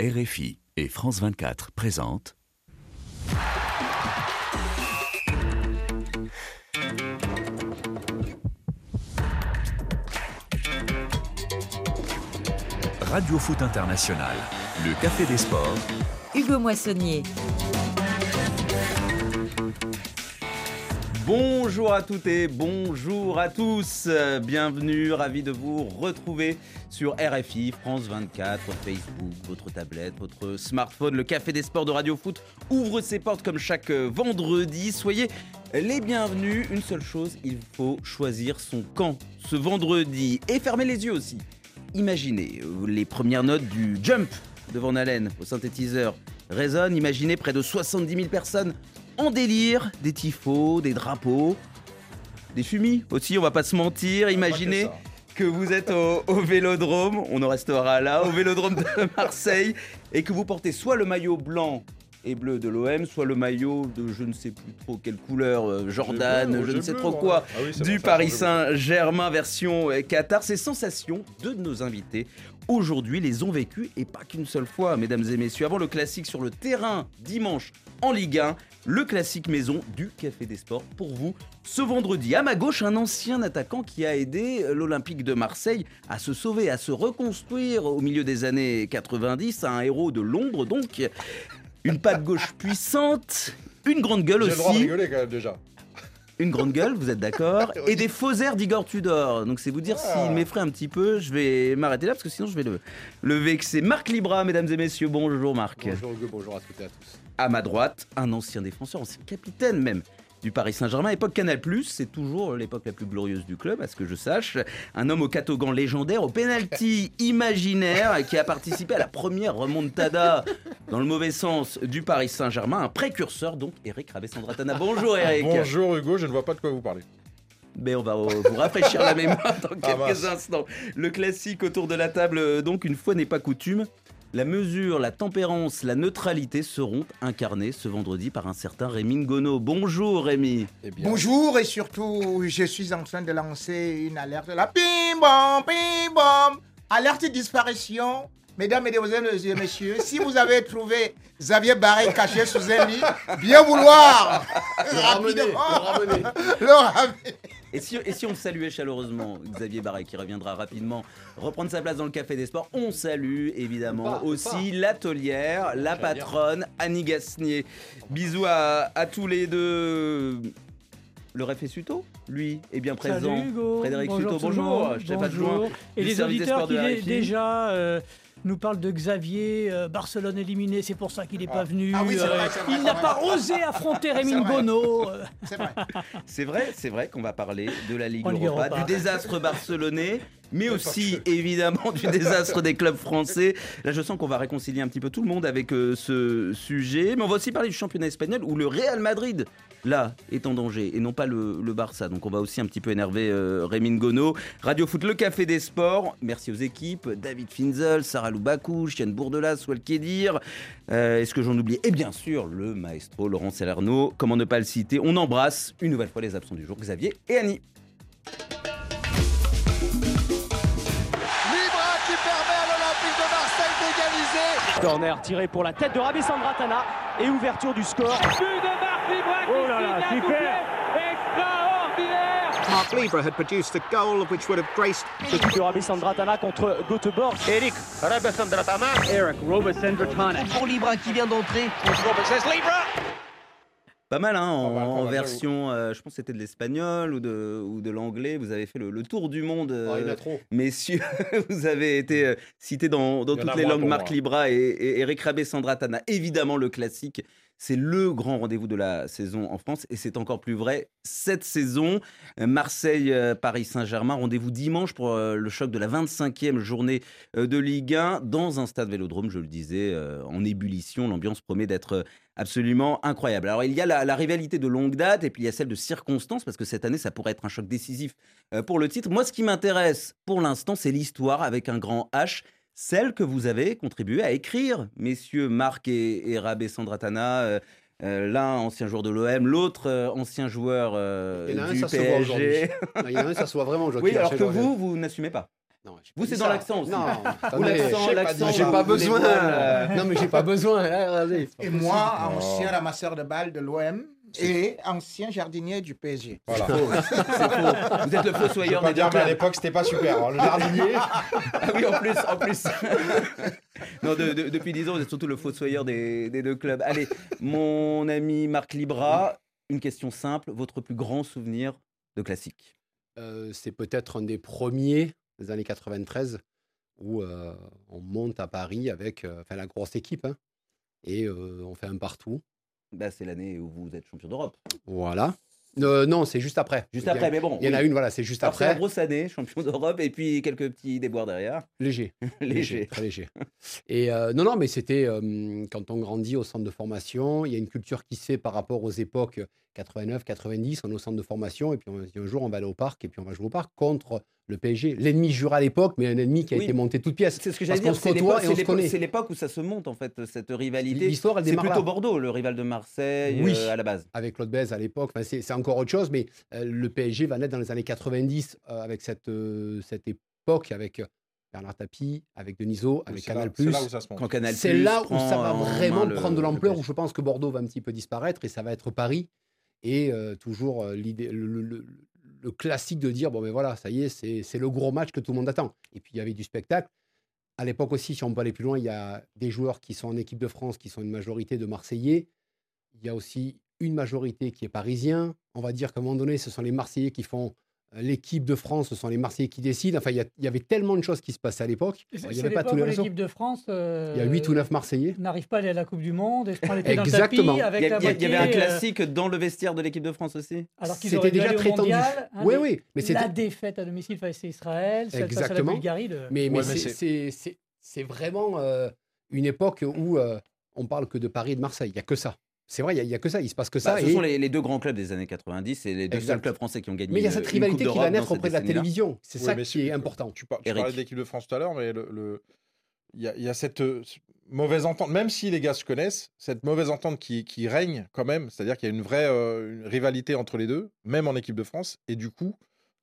RFI et France 24 présentent Radio Foot International, le Café des Sports, Hugo Moissonnier. Bonjour à toutes et bonjour à tous. Bienvenue, ravi de vous retrouver sur RFI, France 24, Facebook, votre tablette, votre smartphone. Le Café des Sports de Radio Foot ouvre ses portes comme chaque euh, vendredi. Soyez les bienvenus. Une seule chose, il faut choisir son camp ce vendredi et fermer les yeux aussi. Imaginez euh, les premières notes du Jump de Van au synthétiseur résonnent. Imaginez près de 70 000 personnes en délire, des tifos, des drapeaux, des fumis aussi, on va pas se mentir. Imaginez que vous êtes au, au Vélodrome, on en restera là, au Vélodrome de Marseille, et que vous portez soit le maillot blanc et bleu de l'OM, soit le maillot de je ne sais plus trop quelle couleur, euh, Jordan, bleu, je ne sais bleu, trop quoi, Ah oui, du bon, Paris Saint-Germain version euh, Qatar. Ces sensations, deux de nos invités aujourd'hui les ont vécues et pas qu'une seule fois, mesdames et messieurs. Avant le classique sur le terrain dimanche en Ligue 1, le classique maison du Café des Sports pour vous ce vendredi. À ma gauche, un ancien attaquant qui a aidé l'Olympique de Marseille à se sauver, à se reconstruire au milieu des années 90, un héros de l'ombre donc. Une patte gauche puissante, une grande gueule J'ai le droit de aussi. rigoler quand même déjà. Une grande gueule, vous êtes d'accord. Et des faux airs d'Igor Tudor. Donc c'est vous dire Ah. s'il m'effraie un petit peu, je vais m'arrêter là parce que sinon je vais le, le vexer. Marc Libra, mesdames et messieurs, bonjour Marc. Bonjour Hugo, bonjour à toutes et à tous. À ma droite, un ancien défenseur, ancien capitaine même du Paris Saint-Germain, époque Canal+, c'est toujours l'époque la plus glorieuse du club, à ce que je sache. Un homme au catogan légendaire, au penalty imaginaire, qui a participé à la première remontada, dans le mauvais sens, du Paris Saint-Germain. Un précurseur, donc, Eric Rabessandratana. Bonjour Eric Bonjour Hugo, je ne vois pas de quoi vous parlez. mais on va euh, vous rafraîchir la mémoire dans Ah, quelques instants. Le classique autour de la table, euh, donc une fois n'est pas coutume, la mesure, la tempérance, la neutralité seront incarnées ce vendredi par un certain Rémi Ngono. Bonjour Rémi. Eh bien, Bonjour et surtout, je suis en train de lancer une alerte. La pim bom, pim bom, alerte disparition. Mesdames, Mesdemoiselles et Messieurs, si vous avez trouvé Xavier Barré caché sous un lit, bien vouloir le ramener, le ramener. Et si, et si on saluait chaleureusement Xavier Barret qui reviendra rapidement reprendre sa place dans le Café des Sports, on salue évidemment Pas, aussi l'atelière, la patronne Annie Gasnier. Bisous à, à tous les deux. Le réfé Suto, lui, est bien présent. Salut Hugo. Frédéric bonjour Suto, bonjour. monde. Chef Bonjour. adjoint Et les auditeurs qui déjà euh, nous parlent de Xavier, euh, Barcelone éliminé, c'est pour ça qu'il n'est pas venu. Ah oui, euh, vrai, c'est vrai, il n'a pas osé affronter Rémi. Ngono. euh. C'est vrai. C'est vrai, c'est vrai qu'on va parler de la Ligue Europa, Europa. du désastre barcelonais, mais aussi évidemment du désastre des clubs français. Là, je sens qu'on va réconcilier un petit peu tout le monde avec euh, ce sujet, mais on va aussi parler du championnat espagnol où le Real Madrid, là, est en danger et non pas le, le Barça. Donc, on va aussi un petit peu énerver euh, Rémi Ngono. Radio Foot, le Café des Sports. Merci aux équipes David Finzel, Sarah Loubakou, Chienne Bourdelas, Swal Kedir. Euh, Est-ce que j'en oublie? Et bien sûr, le maestro Laurent Salerno. Comment ne pas le citer? On embrasse une nouvelle fois les absents du jour, Xavier et Annie. Libra qui permet à l'Olympique de Marseille d'égaliser. Corner tiré pour la tête de Rabi Sandratana et ouverture du score. Oh là là, super Mark Libra had produced a goal which would have graced Ce but de Rabi Sandratana contre Göteborg. Eric Eric Robesandratana. pour Libra qui vient d'entrer. Pas mal, hein, en, mal, pas en version, euh, je pense que c'était de l'espagnol ou de, ou de l'anglais. Vous avez fait le, le tour du monde, Ah, il y en euh, a trop. messieurs. vous avez été euh, cités dans, dans toutes les langues. Marc. Libra et, et Eric Rabé Sandratana. Évidemment, le classique. C'est le grand rendez-vous de la saison en France et c'est encore plus vrai cette saison. Euh, Marseille-Paris Saint-Germain, rendez-vous dimanche pour euh, le choc de la 25e journée euh, de Ligue 1 dans un stade Vélodrome, je le disais, euh, en ébullition. L'ambiance promet d'être euh, absolument incroyable. Alors il y a la, la rivalité de longue date et puis il y a celle de circonstance parce que cette année ça pourrait être un choc décisif euh, pour le titre. Moi ce qui m'intéresse pour l'instant c'est l'histoire avec un grand H, celle que vous avez contribué à écrire, messieurs Marc et, et Rabé Sandratana. euh, euh, L'un ancien joueur de l'OM, l'autre euh, ancien joueur euh, Il y en a un, du ça se voit aujourd'hui. PSG. Il y en a un, ça se voit vraiment aujourd'hui. Oui, alors que vous, vous n'assumez pas. Non, Vous, c'est dans l'accent aussi. Non, Vous, l'accent, l'accent, pas, j'ai pas besoin. Non, mais j'ai pas besoin. pas Et moi, ancien ramasseur de balles de l'OM et ancien jardinier du PSG. Voilà. C'est faux. Vous êtes le fossoyeur des deux dire, mais à clubs. l'époque, c'était pas super. hein. Le jardinier. Ah oui, en plus, en plus. non, de- de- depuis 10 ans, vous êtes surtout le fossoyeur des, des deux clubs. Allez, mon ami Marc Libra, une question simple. Votre plus grand souvenir de classique Euh, c'est peut-être un des premiers des années 93 où euh, on monte à Paris avec euh, enfin, la grosse équipe hein, et euh, on fait un partout. Bah, C'est l'année où vous êtes champion d'Europe. Voilà. Euh, non, c'est juste après. Juste a- après, mais bon. Il y en a oui. une, voilà, c'est juste Après après. la grosse année, champion d'Europe, et puis quelques petits déboires derrière. Léger. Léger. Très léger. Et euh, non, non, mais c'était euh, quand on grandit au centre de formation, il y a une culture qui se fait par rapport aux époques 89, 90, on est au centre de formation, et puis on se dit un jour on va aller au parc, et puis on va jouer au parc contre le PSG. L'ennemi jura à l'époque, mais un ennemi qui a Oui. été monté toute pièce. C'est ce que j'allais dire. C'est l'époque- où ça se monte, en fait, cette rivalité. L'histoire, elle C'est démarre plutôt là. Bordeaux, le rival de Marseille, Oui. euh, à la base. avec Claude Bèze à l'époque. Enfin, c'est encore autre chose, mais euh, le PSG va naître dans les années 90 euh, avec cette, euh, cette époque, avec euh, Bernard Tapie, avec Denisot, avec Canal+. C'est là où ça se monte. C'est là où ça va en vraiment prendre de le l'ampleur, où je pense que Bordeaux va un petit peu disparaître et ça va être Paris. Et toujours l'idée, le, classique de dire bon, mais voilà, ça y est, c'est c'est le gros match que tout le monde attend. Et puis il y avait du spectacle. À l'époque aussi, si on peut aller plus loin, il y a des joueurs qui sont en équipe de France, qui sont une majorité de Marseillais. Il y a aussi une majorité qui est parisien. On va dire qu'à un moment donné, ce sont les Marseillais qui font l'équipe de France, ce sont les Marseillais qui décident. Enfin, il y, avait tellement de choses qui se passaient à l'époque. Il n'y avait pas tous les l'équipe de France. euh, Il y a 8 ou 9 Marseillais. N'arrive pas à aller à la Coupe du Monde et se prend les pieds dans le Exactement. tapis avec Il y, a- la il y a- il y avait un euh, classique dans le vestiaire de l'équipe de France aussi alors qu'ils dû déjà très tendu. mondial, hein, Oui, mais oui, mais c'était. la défaite à domicile face à Israël, face à la Exactement. Bulgarie. de- Mais, mais Ouais, c'est vraiment euh, une époque où euh, on parle que de Paris et de Marseille. Il n'y a que ça. C'est vrai, il n'y a, que ça. Il se passe que ça. Bah, Ce et- sont les, les deux grands clubs des années 90, c'est les deux Exact. seuls clubs français qui ont gagné. Mais il y a cette rivalité qui va naître auprès de la télévision. C'est Oui, ça mais qui est c'est- important. Tu, par- tu parlais de l'équipe de France tout à l'heure, mais le, le- il y, a, il y a cette euh, mauvaise entente, même si les gars se connaissent, cette mauvaise entente qui, qui règne quand même, c'est-à-dire qu'il y a une vraie euh, une rivalité entre les deux, même en équipe de France, et du coup,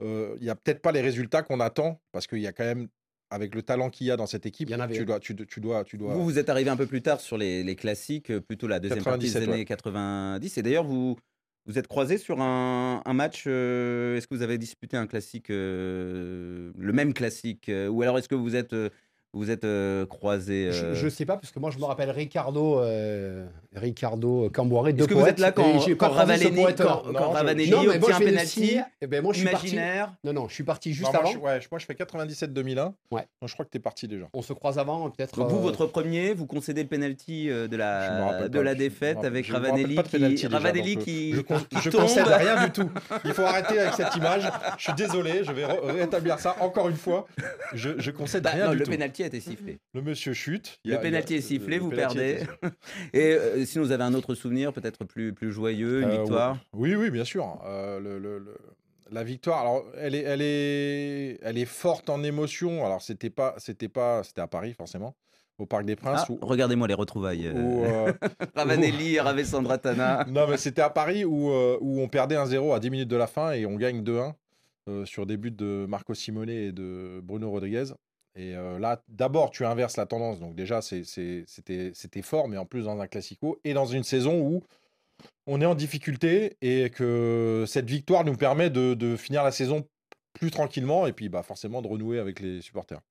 euh, il n'y a peut-être pas les résultats qu'on attend, parce qu'il y a quand même, avec le talent qu'il y a dans cette équipe, avait, tu dois, tu, tu dois, tu dois. Vous, vous êtes arrivé un peu plus tard sur les, les classiques, euh, plutôt la deuxième partie des 97, années ouais. 90. Et d'ailleurs, vous vous êtes croisé sur un, un match. euh, est-ce que vous avez disputé un classique, euh, le même classique euh, Ou alors est-ce que vous êtes, euh, vous êtes euh, croisé Je ne sais pas, parce que moi, je me rappelle Ricardo, euh, Ricardo Camboiré, deux Est-ce que vous poètes, êt là quand, quand Ravanelli, quand, Non, quand Ravanelli Non, obtient un penalty. Eh ben, moi, je suis parti. imaginaire Non, non, je suis parti juste Non, moi, avant. je, ouais, moi, je fais 97-2001. Ouais. Donc, je crois que tu es parti déjà. On se croise avant, peut-être. Vous, euh, votre premier, vous concédez le penalty euh, de la, de pas, la défaite avec je Ravanelli pas de qui, penalty déjà, Ravanelli donc, euh, qui, Je, con- qui je concède rien du tout. Il faut arrêter avec cette image. Je suis désolé, je vais rétablir ça encore une fois. Je, concède Bah, rien du le tout. Penalty a été sifflé. Le monsieur chute. Le penalty est sifflé, le vous perdez. Et euh, sinon, vous avez un autre souvenir, peut-être plus, plus joyeux, une Euh, victoire? Oui, oui, bien sûr. Euh, le- le- le- la victoire, alors elle est, elle est, elle est forte en émotion. Alors c'était pas, c'était pas, c'était à Paris forcément, au Parc des Princes. Ah, où- Regardez-moi les retrouvailles. où, euh, Ravanelli, Sandratana. non, mais c'était à Paris où, où on perdait 1-0 à 10 minutes de la fin et on gagne 2-1 euh, sur des buts de Marco Simone et de Bruno Rodriguez. Et euh, là, d'abord, tu inverses la tendance. Donc déjà, c'était fort, mais en plus dans un classico et dans une saison où on est en difficulté et que cette victoire nous permet de, de finir la saison plus tranquillement et puis bah, forcément de renouer avec les supporters.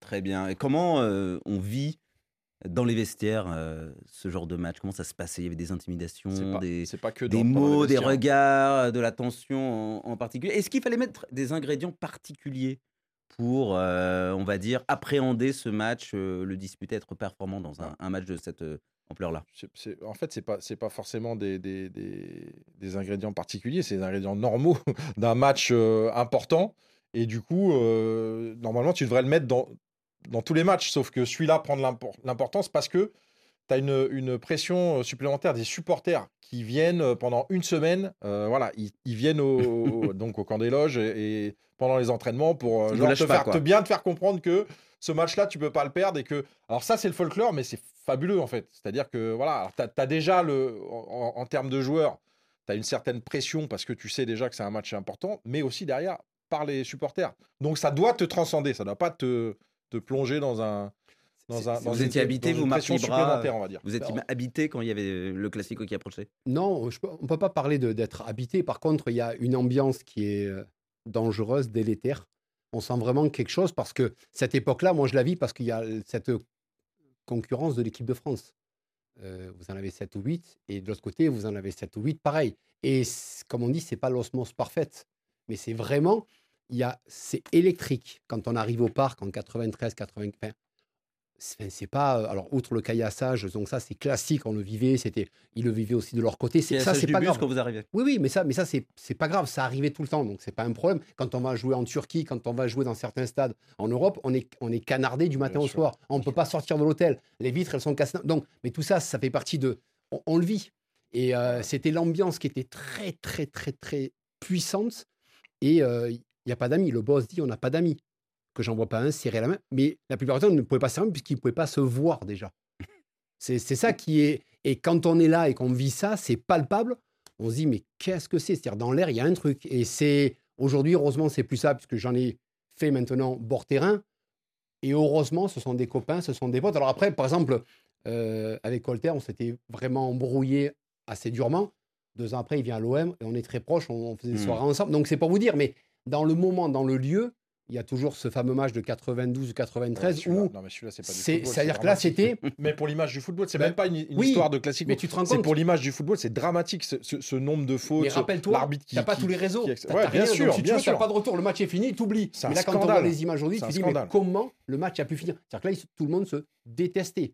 Très bien. Et comment euh, on vit dans les vestiaires euh, ce genre de match? Comment ça se passait? Il y avait des intimidations, pas, des, pas que des dans- les mots, des vestiaires. regards, de la tension en, en particulier. Est-ce qu'il fallait mettre des ingrédients particuliers? Pour, euh, on va dire, appréhender ce match, euh, le disputer, être performant dans un, un match de cette euh, ampleur-là en fait, c'est pas c'est pas forcément des, des, des- des ingrédients particuliers, c'est des ingrédients normaux d'un match important. Et du coup, normalement, tu devrais le mettre dans, dans tous les matchs, sauf que celui-là prend de l'impor- l'importance parce que tu as une, une pression euh, supplémentaire des supporters qui viennent euh, pendant une semaine. euh, voilà, ils, ils viennent au, donc au camp des loges et, et pendant les entraînements pour genre, te, pas, faire, te bien te faire comprendre que ce match-là, tu peux pas le perdre et que. Alors, ça, c'est le folklore, mais c'est fabuleux en fait. C'est-à-dire que voilà, tu as, déjà le. En, en termes de joueurs, tu as une certaine pression parce que tu sais déjà que c'est un match important, mais aussi derrière, par les supporters. Donc ça doit te transcender, ça ne doit pas te, te plonger dans un. Dans un, dans vous étiez habité, vous, Marc pression Libra, supplémentaire, on va dire. Vous étiez Alors- habité quand il y avait le Classico qui approchait? Non, je on ne peut pas parler d'être habité. Par contre, il y a une ambiance qui est euh, dangereuse, délétère. On sent vraiment quelque chose parce que cette époque-là, moi, je la vis parce qu'il y a cette concurrence de l'équipe de France. Euh, vous en avez 7 ou 8, et de l'autre côté, vous en avez 7 ou 8, pareil. Et comme on dit, c'est pas l'osmose parfaite, mais c'est vraiment, il y a, c'est électrique. Quand on arrive au parc en 93, 95, enfin, c'est pas, euh, alors outre le caillassage, donc ça c'est classique, on le vivait, c'était, ils le vivaient aussi de leur côté. C'est, ça c'est pas bus grave. quand vous arrivez. Oui, oui, mais ça, mais ça c'est, pas grave, ça arrivait tout le temps, donc c'est pas un problème. Quand on va jouer en Turquie, quand on va jouer dans certains stades en Europe, on est, on est canardé du matin Bien au sûr, soir. On ne peut pas sortir de l'hôtel. Les vitres, elles sont cassées. Donc, mais tout ça, ça fait partie de, on, on le vit. Et euh, c'était l'ambiance qui était très, très, très, très puissante. Et euh, il n'y a pas d'amis. Le boss dit, on n'a pas d'amis. Que j'en vois pas un serrer la main. Mais la plupart du temps, on ne pouvait pas serrer la main puisqu'ils ne pouvaient pas se voir déjà. C'est c'est ça qui est. Et quand on est là et qu'on vit ça, c'est palpable. On se dit, mais qu'est-ce que c'est? C'est-à-dire, dans l'air, il y a un truc. Et c'est. Aujourd'hui, heureusement, c'est plus ça, puisque j'en ai fait maintenant bord terrain. Et heureusement, ce sont des copains, ce sont des potes. Alors après, par exemple, euh, avec Colter, on s'était vraiment embrouillé assez durement. Deux ans après, il vient à l'OM et on est très proches, on, on faisait des Hmm. soirées ensemble. Donc, c'est pour vous dire, mais dans le moment, dans le lieu, il y a toujours ce fameux match de 92 ou 93 Celui-là- où. non, mais celui-là, c'est pas du c'est- football, C'est-à-dire que là, c'était. Mais pour l'image du football, c'est Ben, même pas une, une oui, histoire de classique. Mais tu te rends C'est compte pour l'image du football, c'est dramatique ce, ce- ce nombre de fautes. Mais rappelle-toi, l'arbitre qui- t'as pas tous les réseaux. qui- Ouais, bien donc sûr, si tu bien veux, t'as sûr. pas de retour, le match est fini, t'oublies. C'est un Mais là, quand on voit les images aujourd'hui, C'est tu dis, mais comment le match a pu finir? C'est-à-dire que là, tout le monde se détestait.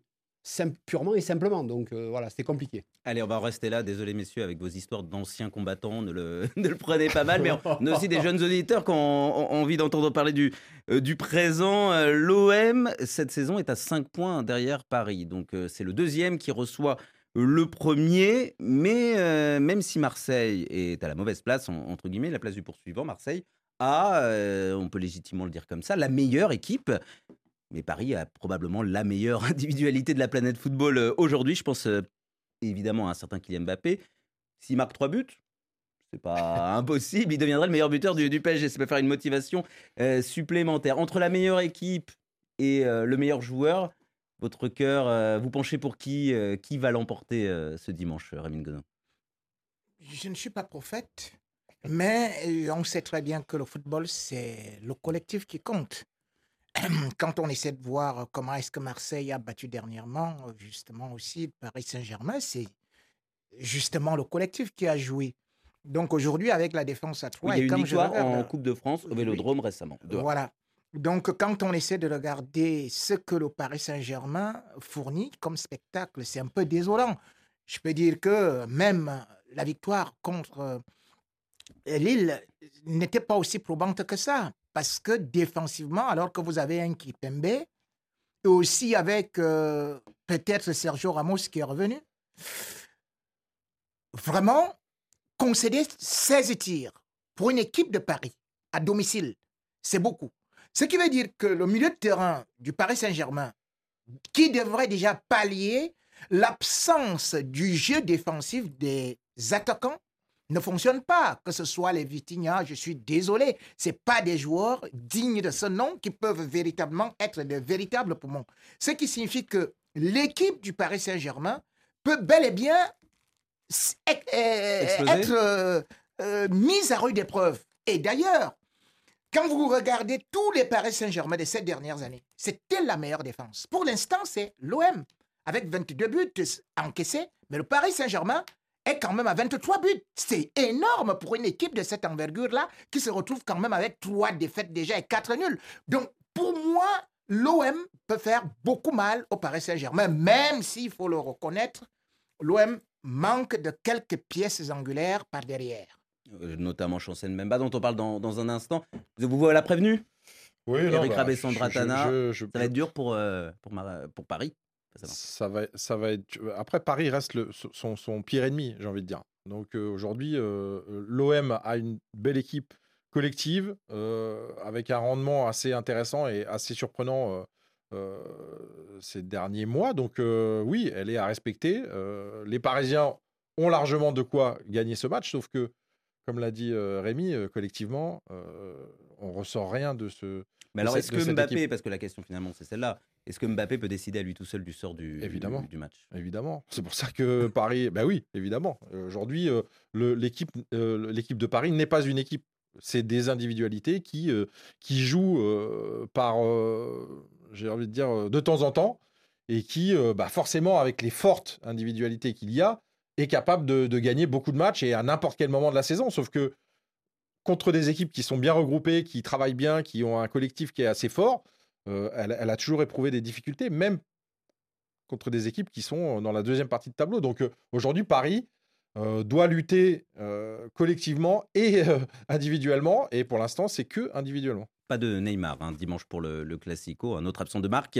Purement et simplement. Donc euh, voilà, c'était compliqué. Allez, on va rester là. Désolé, messieurs, avec vos histoires d'anciens combattants, ne le, ne le prenez pas mal. Mais on, a aussi des jeunes auditeurs qui ont, envie d'entendre parler du, euh, du présent. Euh, L'OM, cette saison, est à 5 points derrière Paris. Donc, c'est le deuxième qui reçoit le premier. Mais même si Marseille est à la mauvaise place, en- entre guillemets, la place du poursuivant, Marseille a, on peut légitimement le dire comme ça, la meilleure équipe. Mais Paris a probablement la meilleure individualité de la planète football euh, aujourd'hui. Je pense euh, évidemment à un certain Kylian Mbappé. S'il marque trois buts, c'est pas impossible. Il deviendrait le meilleur buteur du, du PSG. Ça peut faire une motivation euh, supplémentaire. Entre la meilleure équipe et euh, le meilleur joueur, votre cœur, euh, vous penchez pour qui euh, Qui va l'emporter euh, ce dimanche, Rémi Godin? Je ne suis pas prophète, mais on sait très bien que le football, c'est le collectif qui compte. Quand on essaie de voir comment est-ce que Marseille a battu dernièrement, justement aussi Paris Saint-Germain, c'est justement le collectif qui a joué. Donc aujourd'hui, avec la défense à 3, Oui, Il y a et une comme victoire regarde, en Coupe de France au Oui. Vélodrome récemment. Deux. Voilà. Donc, quand on essaie de regarder ce que le Paris Saint-Germain fournit comme spectacle, c'est un peu désolant. Je peux dire que même la victoire contre Lille n'était pas aussi probante que ça. Parce que défensivement, alors que vous avez un Kipembe, et aussi avec euh, peut-être Sergio Ramos qui est revenu, vraiment, concéder 16 tirs pour une équipe de Paris à domicile, c'est beaucoup. Ce qui veut dire que le milieu de terrain du Paris Saint-Germain, qui devrait déjà pallier l'absence du jeu défensif des attaquants, ne fonctionne pas. Que ce soit les Vitinha, je suis désolé, ce pas des joueurs dignes de ce nom qui peuvent véritablement être de véritables poumons. Ce qui signifie que l'équipe du Paris Saint-Germain peut bel et bien euh, Exploser. être, euh, euh, mise à rude épreuve. Et d'ailleurs, quand vous regardez tous les Paris Saint-Germain de ces dernières années, c'était la meilleure défense. Pour l'instant, c'est l'OM avec 22 buts encaissés, mais le Paris Saint-Germain est quand même à 23 buts. C'est énorme pour une équipe de cette envergure-là qui se retrouve quand même avec trois défaites déjà et quatre nuls. Donc, pour moi, l'OM peut faire beaucoup mal au Paris Saint-Germain, même s'il faut le reconnaître, l'OM manque de quelques pièces angulaires par derrière. Euh, Notamment Chancel Memba, dont on parle dans, dans un instant. Vous voilà prévenu Oui, Eric bah, Rabessandre je- je- Atana, je- je- Ça va être dur pour, euh, pour Paris. Ça va. ça va, être. Après, Paris reste le- son, son pire ennemi, j'ai envie de dire. Donc euh, aujourd'hui, euh, l'OM a une belle équipe collective euh, avec un rendement assez intéressant et assez surprenant ces derniers mois. Donc oui, elle est à respecter. Les Parisiens ont largement de quoi gagner ce match, sauf que comme l'a dit Rémi, collectivement, on ressort rien de ce. Mais alors, est-ce que Mbappé, équipe. parce que la question finalement c'est celle-là, est-ce que Mbappé peut décider à lui tout seul du sort du, Évidemment. du, du match? Évidemment. C'est pour ça que Paris. Ben oui, évidemment. Euh, Aujourd'hui, euh, l'équipe euh, l'équipe de Paris n'est pas une équipe. C'est des individualités qui, qui jouent par, j'ai envie de dire, de temps en temps, et qui, bah, forcément, avec les fortes individualités qu'il y a, est capable de, de gagner beaucoup de matchs et à n'importe quel moment de la saison. Sauf que contre des équipes qui sont bien regroupées, qui travaillent bien, qui ont un collectif qui est assez fort, euh, elle, a toujours éprouvé des difficultés, même contre des équipes qui sont dans la deuxième partie de tableau. Donc euh, aujourd'hui, Paris euh, doit lutter euh, collectivement et euh, individuellement. Et pour l'instant, c'est que individuellement. Pas de Neymar hein, dimanche pour le, le Classico, un autre absent de marque.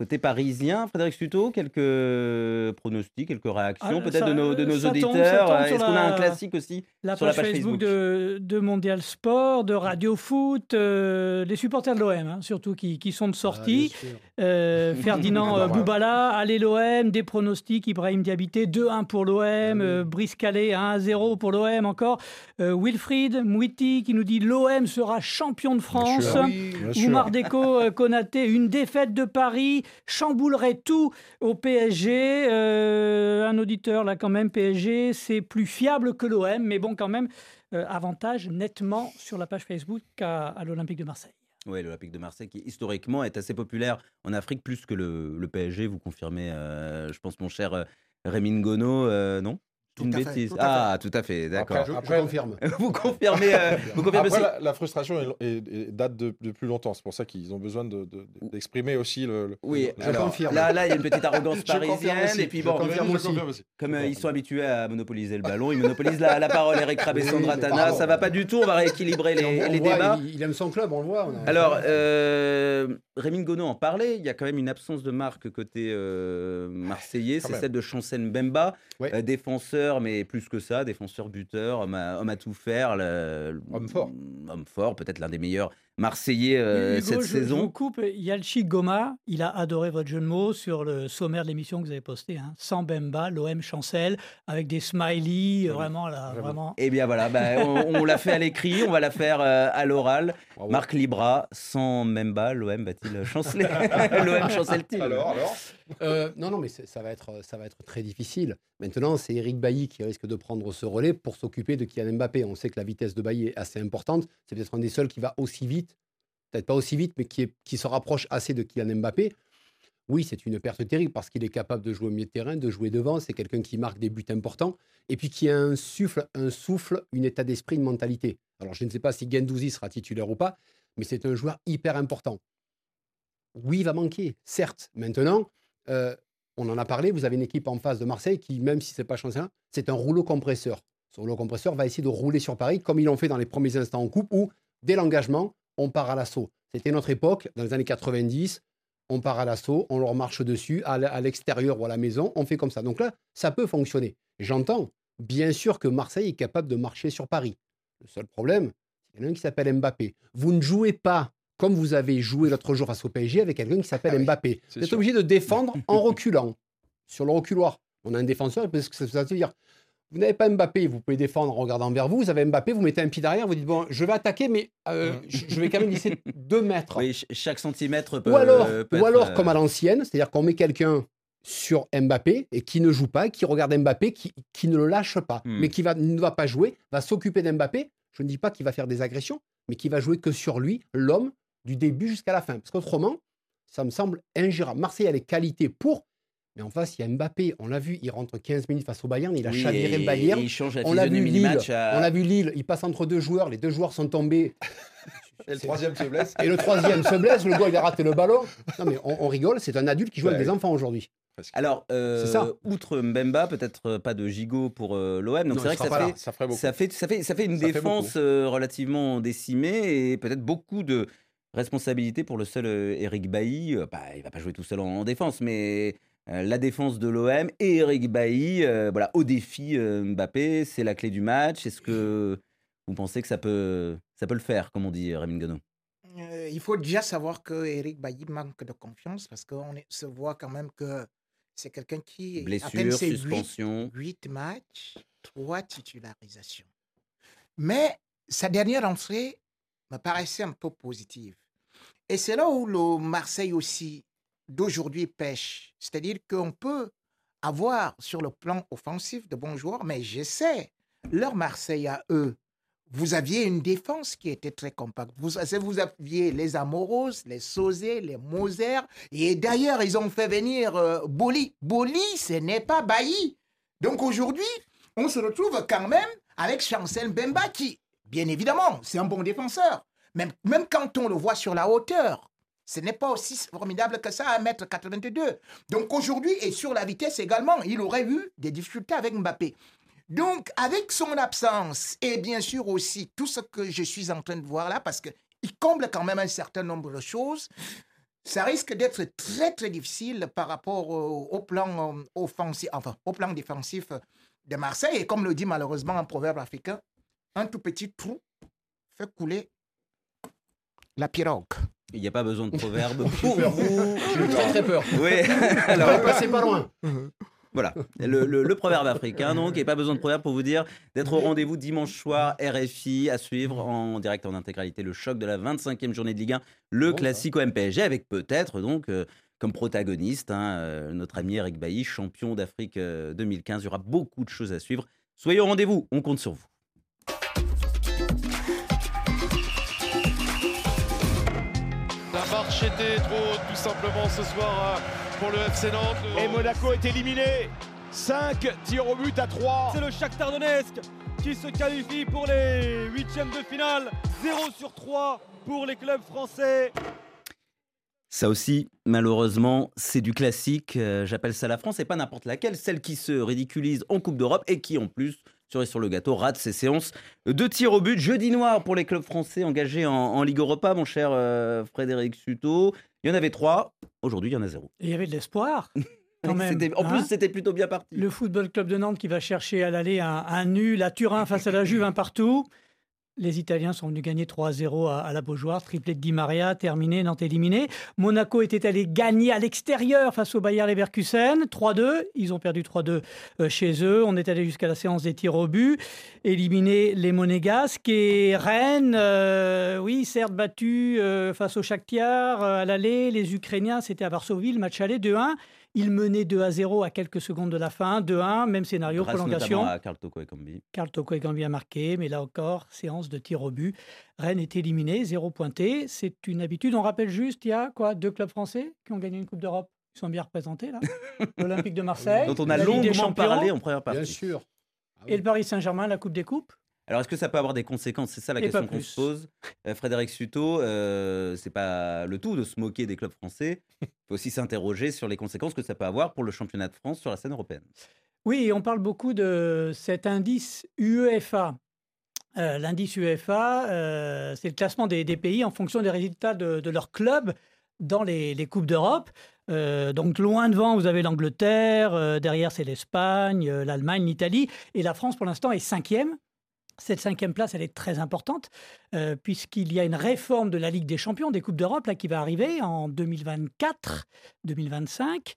Côté parisien, Frédéric Stuto, quelques pronostics, quelques réactions Ah, peut-être de nos, de nos tombe- auditeurs. tombe Est-ce qu'on a la- un classique aussi La sur la page, Facebook, Facebook? de, de Mondial Sport, de Radio Foot, euh, les supporters de l'OM, hein, surtout qui, qui sont de sortie. Ah, sûr. Euh, Ferdinand euh. Boubala, allez l'OM, des pronostics, Ibrahim Diabité, 2-1 pour l'OM, Ah oui. euh, Brice Calais, 1-0 pour l'OM encore. Euh, Wilfried Mouiti qui nous dit l'OM sera champion de France. sûr. Oui. Bien sûr. Oumar Deco Konaté, une défaite de Paris chamboulerait tout au PSG. Euh, un auditeur là quand même, PSG, c'est plus fiable que l'OM, mais bon quand même, euh, avantage nettement sur la page Facebook à, l'Olympique de Marseille. Oui, l'Olympique de Marseille qui historiquement est assez populaire en Afrique plus que le, PSG, vous confirmez, euh, je pense mon cher Rémi Ngono, euh, non? Tout Une fait, bêtise. tout ah, tout à fait, d'accord. Je, confirme. vous confirmez, euh, vous confirmez Après, aussi la, la frustration est- est- est- date de, de plus longtemps. C'est pour ça qu'ils ont besoin de- de- d'exprimer aussi le. le- Oui, Je alors, confirme. Là, là, il y a une petite arrogance parisienne. aussi, Et puis bon, confirme Je aussi. confirme aussi. comme euh, ils sont habitués à monopoliser le ballon, ils monopolisent la, la parole. Eric Rabé, Oui, Sandra mais Tana, pardon. ça va pas du tout. On va rééquilibrer les, On- on les voit, débats. Il, il aime son club, on le voit. on Alors, euh, Rémi Ngono en parlait. Il y a quand même une absence de marque côté euh, marseillais. C'est celle de Chancen Bemba, Ouais. Mais plus que ça, défenseur buteur, homme à, homme à tout faire. le- Homme fort. Homme fort, peut-être l'un des meilleurs marseillais euh, Hugo, cette je, je saison. vous coupe. Yalchi Goma, il a adoré votre jeu de mots sur le sommaire de l'émission que vous avez posté. Hein. Sans Bemba, l'OM chancelle, avec des smileys, vraiment, là, J'avoue. vraiment. Eh bien voilà, bah, on, on l'a fait à l'écrit, on va la faire euh, à l'oral. Marc Libra, sans Memba, l'OM va-t-il chanceler? L'OM chancelle-t-il? Alors, alors Euh, non, non, mais ça va, être, ça va être très difficile. Maintenant, c'est Eric Bailly qui risque de prendre ce relais pour s'occuper de Kylian Mbappé. On sait que la vitesse de Bailly est assez importante. C'est peut-être un des seuls qui va aussi vite, peut-être pas aussi vite, mais qui, se rapproche assez de Kylian Mbappé. Oui, c'est une perte terrible parce qu'il est capable de jouer au milieu de terrain, de jouer devant. C'est quelqu'un qui marque des buts importants et puis qui a un souffle, un une état d'esprit, une mentalité. Alors, je ne sais pas si Gendouzi sera titulaire ou pas, mais c'est un joueur hyper important. Oui, il va manquer, certes. Maintenant, euh, on en a parlé, vous avez une équipe en face de Marseille qui, même si c'est pas chanceux, c'est un rouleau compresseur. Ce rouleau compresseur va essayer de rouler sur Paris comme ils l'ont fait dans les premiers instants en coupe où, dès l'engagement, on part à l'assaut. C'était notre époque, dans les années 90, on part à l'assaut, on leur marche dessus, à l'extérieur ou à la maison, on fait comme ça. Donc là, ça peut fonctionner. J'entends, bien sûr que Marseille est capable de marcher sur Paris. Le seul problème, c'est qu'il y en a un qui s'appelle Mbappé. Vous ne jouez pas comme vous avez joué l'autre jour face au PSG avec quelqu'un qui s'appelle Ah oui, Mbappé. Vous êtes sûr. obligé de défendre en reculant sur le reculoir. On a un défenseur, parce que ça veut dire, vous n'avez pas Mbappé, vous pouvez défendre en regardant vers vous. Vous avez Mbappé, vous mettez un pied derrière, vous dites, bon, je vais attaquer, mais euh, je je vais quand même laisser deux mètres. Oui, ch- chaque centimètre peut. Ou alors, peut ou être, alors euh, comme à l'ancienne, c'est-à-dire qu'on met quelqu'un sur Mbappé et qui ne joue pas, qui regarde Mbappé, qui, qui ne le lâche pas, Hmm. mais qui va, ne va pas jouer, va s'occuper d'Mbappé. Je ne dis pas qu'il va faire des agressions, mais qui va jouer que sur lui, l'homme, du début jusqu'à la fin. Parce qu'autrement, ça me semble ingérable. Marseille a les qualités pour, mais en face, il y a Mbappé. On l'a vu, il rentre 15 minutes face au Bayern, il a oui, chaviré le Bayern. et il change la On l'a vu Lille, à- on a vu Lille, il passe entre deux joueurs, les deux joueurs sont tombés. Et le troisième se blesse. Et le troisième se blesse, le gars il a raté le ballon. Non mais on, on rigole, c'est un adulte qui joue avec des enfants aujourd'hui. Alors, euh, C'est ça. outre Mbemba, peut-être euh, pas de gigot pour euh, l'OM. Donc Non, c'est vrai que ça fait. Ça ferait beaucoup. ça, fait, ça, fait, ça fait une Ça fait défense euh, relativement décimée et peut-être beaucoup de responsabilités pour le seul Eric Bailly. Bah, il va pas jouer tout seul en, en défense, mais euh, la défense de l'OM et Eric Bailly, euh, voilà, au défi euh, Mbappé, c'est la clé du match. Est-ce que vous pensez que ça peut, ça peut le faire, comme on dit Rémi Gano Euh, il faut déjà savoir que Eric Bailly manque de confiance parce qu'on se voit quand même que c'est quelqu'un qui Blessure, ses suspension. huit matchs, trois titularisations. Mais sa dernière entrée me paraissait un peu positive. Et c'est là où le Marseille aussi d'aujourd'hui pêche. C'est-à-dire qu'on peut avoir sur le plan offensif de bons joueurs, mais je sais, leur Marseille à eux, vous aviez une défense qui était très compacte. Vous, vous aviez les Amoros, les Sauzé, les Moser. Et d'ailleurs, ils ont fait venir euh, Boli. Boli, ce n'est pas Bailly. Donc aujourd'hui, on se retrouve quand même avec Chancel Bemba qui, bien évidemment, c'est un bon défenseur. Même, même quand on le voit sur la hauteur, ce n'est pas aussi formidable que ça à mettre 82. Donc aujourd'hui, et sur la vitesse également, il aurait eu des difficultés avec Mbappé. Donc, avec son absence et bien sûr aussi tout ce que je suis en train de voir là, parce qu'il comble quand même un certain nombre de choses, ça risque d'être très très difficile par rapport au, plan euh, offensif, enfin au plan défensif de Marseille. Et comme le dit malheureusement un proverbe africain, un tout petit trou fait couler la pirogue. Il n'y a pas besoin de proverbe pour vous. J'ai très très peur. Oui. Alors, passez pas loin. Voilà, le, proverbe africain, donc, et pas besoin de proverbe pour vous dire d'être au rendez-vous dimanche soir, RFI, à suivre en direct en intégralité le choc de la 25e journée de Ligue 1, le classique au MPSG, avec peut-être donc euh, comme protagoniste hein, euh, notre ami Eric Bailly, champion d'Afrique 2015. Euh, Il y aura beaucoup de choses à suivre. Soyez au rendez-vous, on compte sur vous. La marche était trop tout simplement ce soir pour le FC Nantes. Et Monaco est éliminé. 5 tirs au but à 3. C'est le Shakhtar Donetsk qui se qualifie pour les huitièmes de finale. 0 sur 3 pour les clubs français. Ça aussi, malheureusement, c'est du classique. Euh, j'appelle ça la France et pas n'importe laquelle. Celle qui se ridiculise en Coupe d'Europe et qui, en plus, sur le gâteau, rate ses séances de tirs au but. Jeudi noir pour les clubs français engagés en, Ligue Europa, mon cher euh, Frédéric Suto. Il y en avait trois. Aujourd'hui, il y en a zéro. il y avait de l'espoir. Quand même, en plus, hein. c'était plutôt bien parti. Le Football Club de Nantes qui va chercher à l'aller un, un nul, la Turin face à la Juve, un partout. Les Italiens sont venus gagner 3-0 à, la Beaujoire, triplé de Di Maria, terminé, Nantes éliminé. Monaco était allé gagner à l'extérieur face au Bayer Leverkusen, 3-2. Ils ont perdu 3-2 euh, chez eux. On est allé jusqu'à la séance des tirs au but, éliminé les Monégasques et Rennes, euh, oui, certes battu euh, face au Shakhtar à l'aller. Les Ukrainiens, c'était à Varsovie, le match aller 2-1. Il menait 2 à 0 à quelques secondes de la fin. 2-1, même scénario, Grâce prolongation. à Carl Toko et Cambi. Carl Toko a marqué, mais là encore, séance de tir au but. Rennes est éliminé, zéro pointé. C'est une habitude. On rappelle juste, il y a quoi Deux clubs français qui ont gagné une Coupe d'Europe? Ils sont bien représentés là. L'Olympique de Marseille. Dont on a longuement parlé en première partie. Bien sûr. Et le Paris Saint-Germain, la Coupe des Coupes alors, est-ce que ça peut avoir des conséquences? C'est ça la question qu'on se pose. Euh, Frédéric Suto, euh, c'est pas le tout de se moquer des clubs français. Il faut aussi s'interroger sur les conséquences que ça peut avoir pour le championnat de France sur la scène européenne. Oui, on parle beaucoup de cet indice UEFA. Euh, l'indice UEFA, euh, c'est le classement des, pays en fonction des résultats de, de leur club dans les, les Coupes d'Europe. donc loin devant, vous avez l'Angleterre, derrière c'est l'Espagne, l'Allemagne, l'Italie, et la France pour l'instant est cinquième. Cette cinquième place, elle est très importante, euh, puisqu'il y a une réforme de la Ligue des Champions, des Coupes d'Europe, là, qui va arriver en 2024-2025.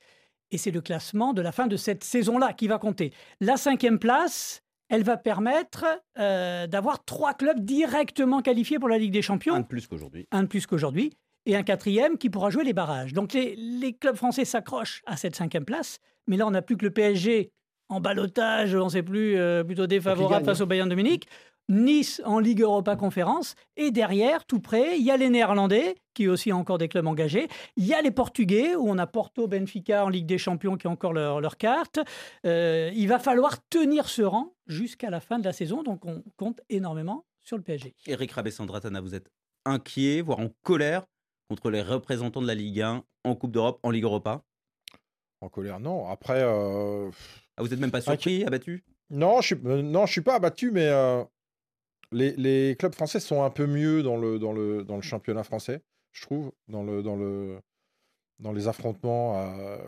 Et c'est le classement de la fin de cette saison-là qui va compter. La cinquième place, elle va permettre euh, d'avoir trois clubs directement qualifiés pour la Ligue des Champions. Un de plus qu'aujourd'hui. Un de plus qu'aujourd'hui. Et un quatrième qui pourra jouer les barrages. Donc les, les clubs français s'accrochent à cette cinquième place. Mais là, on n'a plus que le PSG en balotage, on ne sait plus, euh, plutôt défavorable face au Bayern de Munich. Nice en Ligue Europa Conférence. Et derrière, tout près, il y a les Néerlandais, qui aussi ont encore des clubs engagés. Il y a les Portugais, où on a Porto, Benfica en Ligue des Champions qui ont encore leur, leur carte. Euh, il va falloir tenir ce rang jusqu'à la fin de la saison. Donc on compte énormément sur le PSG. Eric Rabessandratana, vous êtes inquiet, voire en colère contre les représentants de la Ligue 1 en Coupe d'Europe, en Ligue Europa? En colère, non. Après. Euh, ah, vous n'êtes même pas surpris, abattu? Non, je suis, euh, non, je suis pas abattu, mais euh, les, les, clubs français sont un peu mieux dans le, dans le, dans le championnat français, je trouve, dans, le, dans, le, dans les affrontements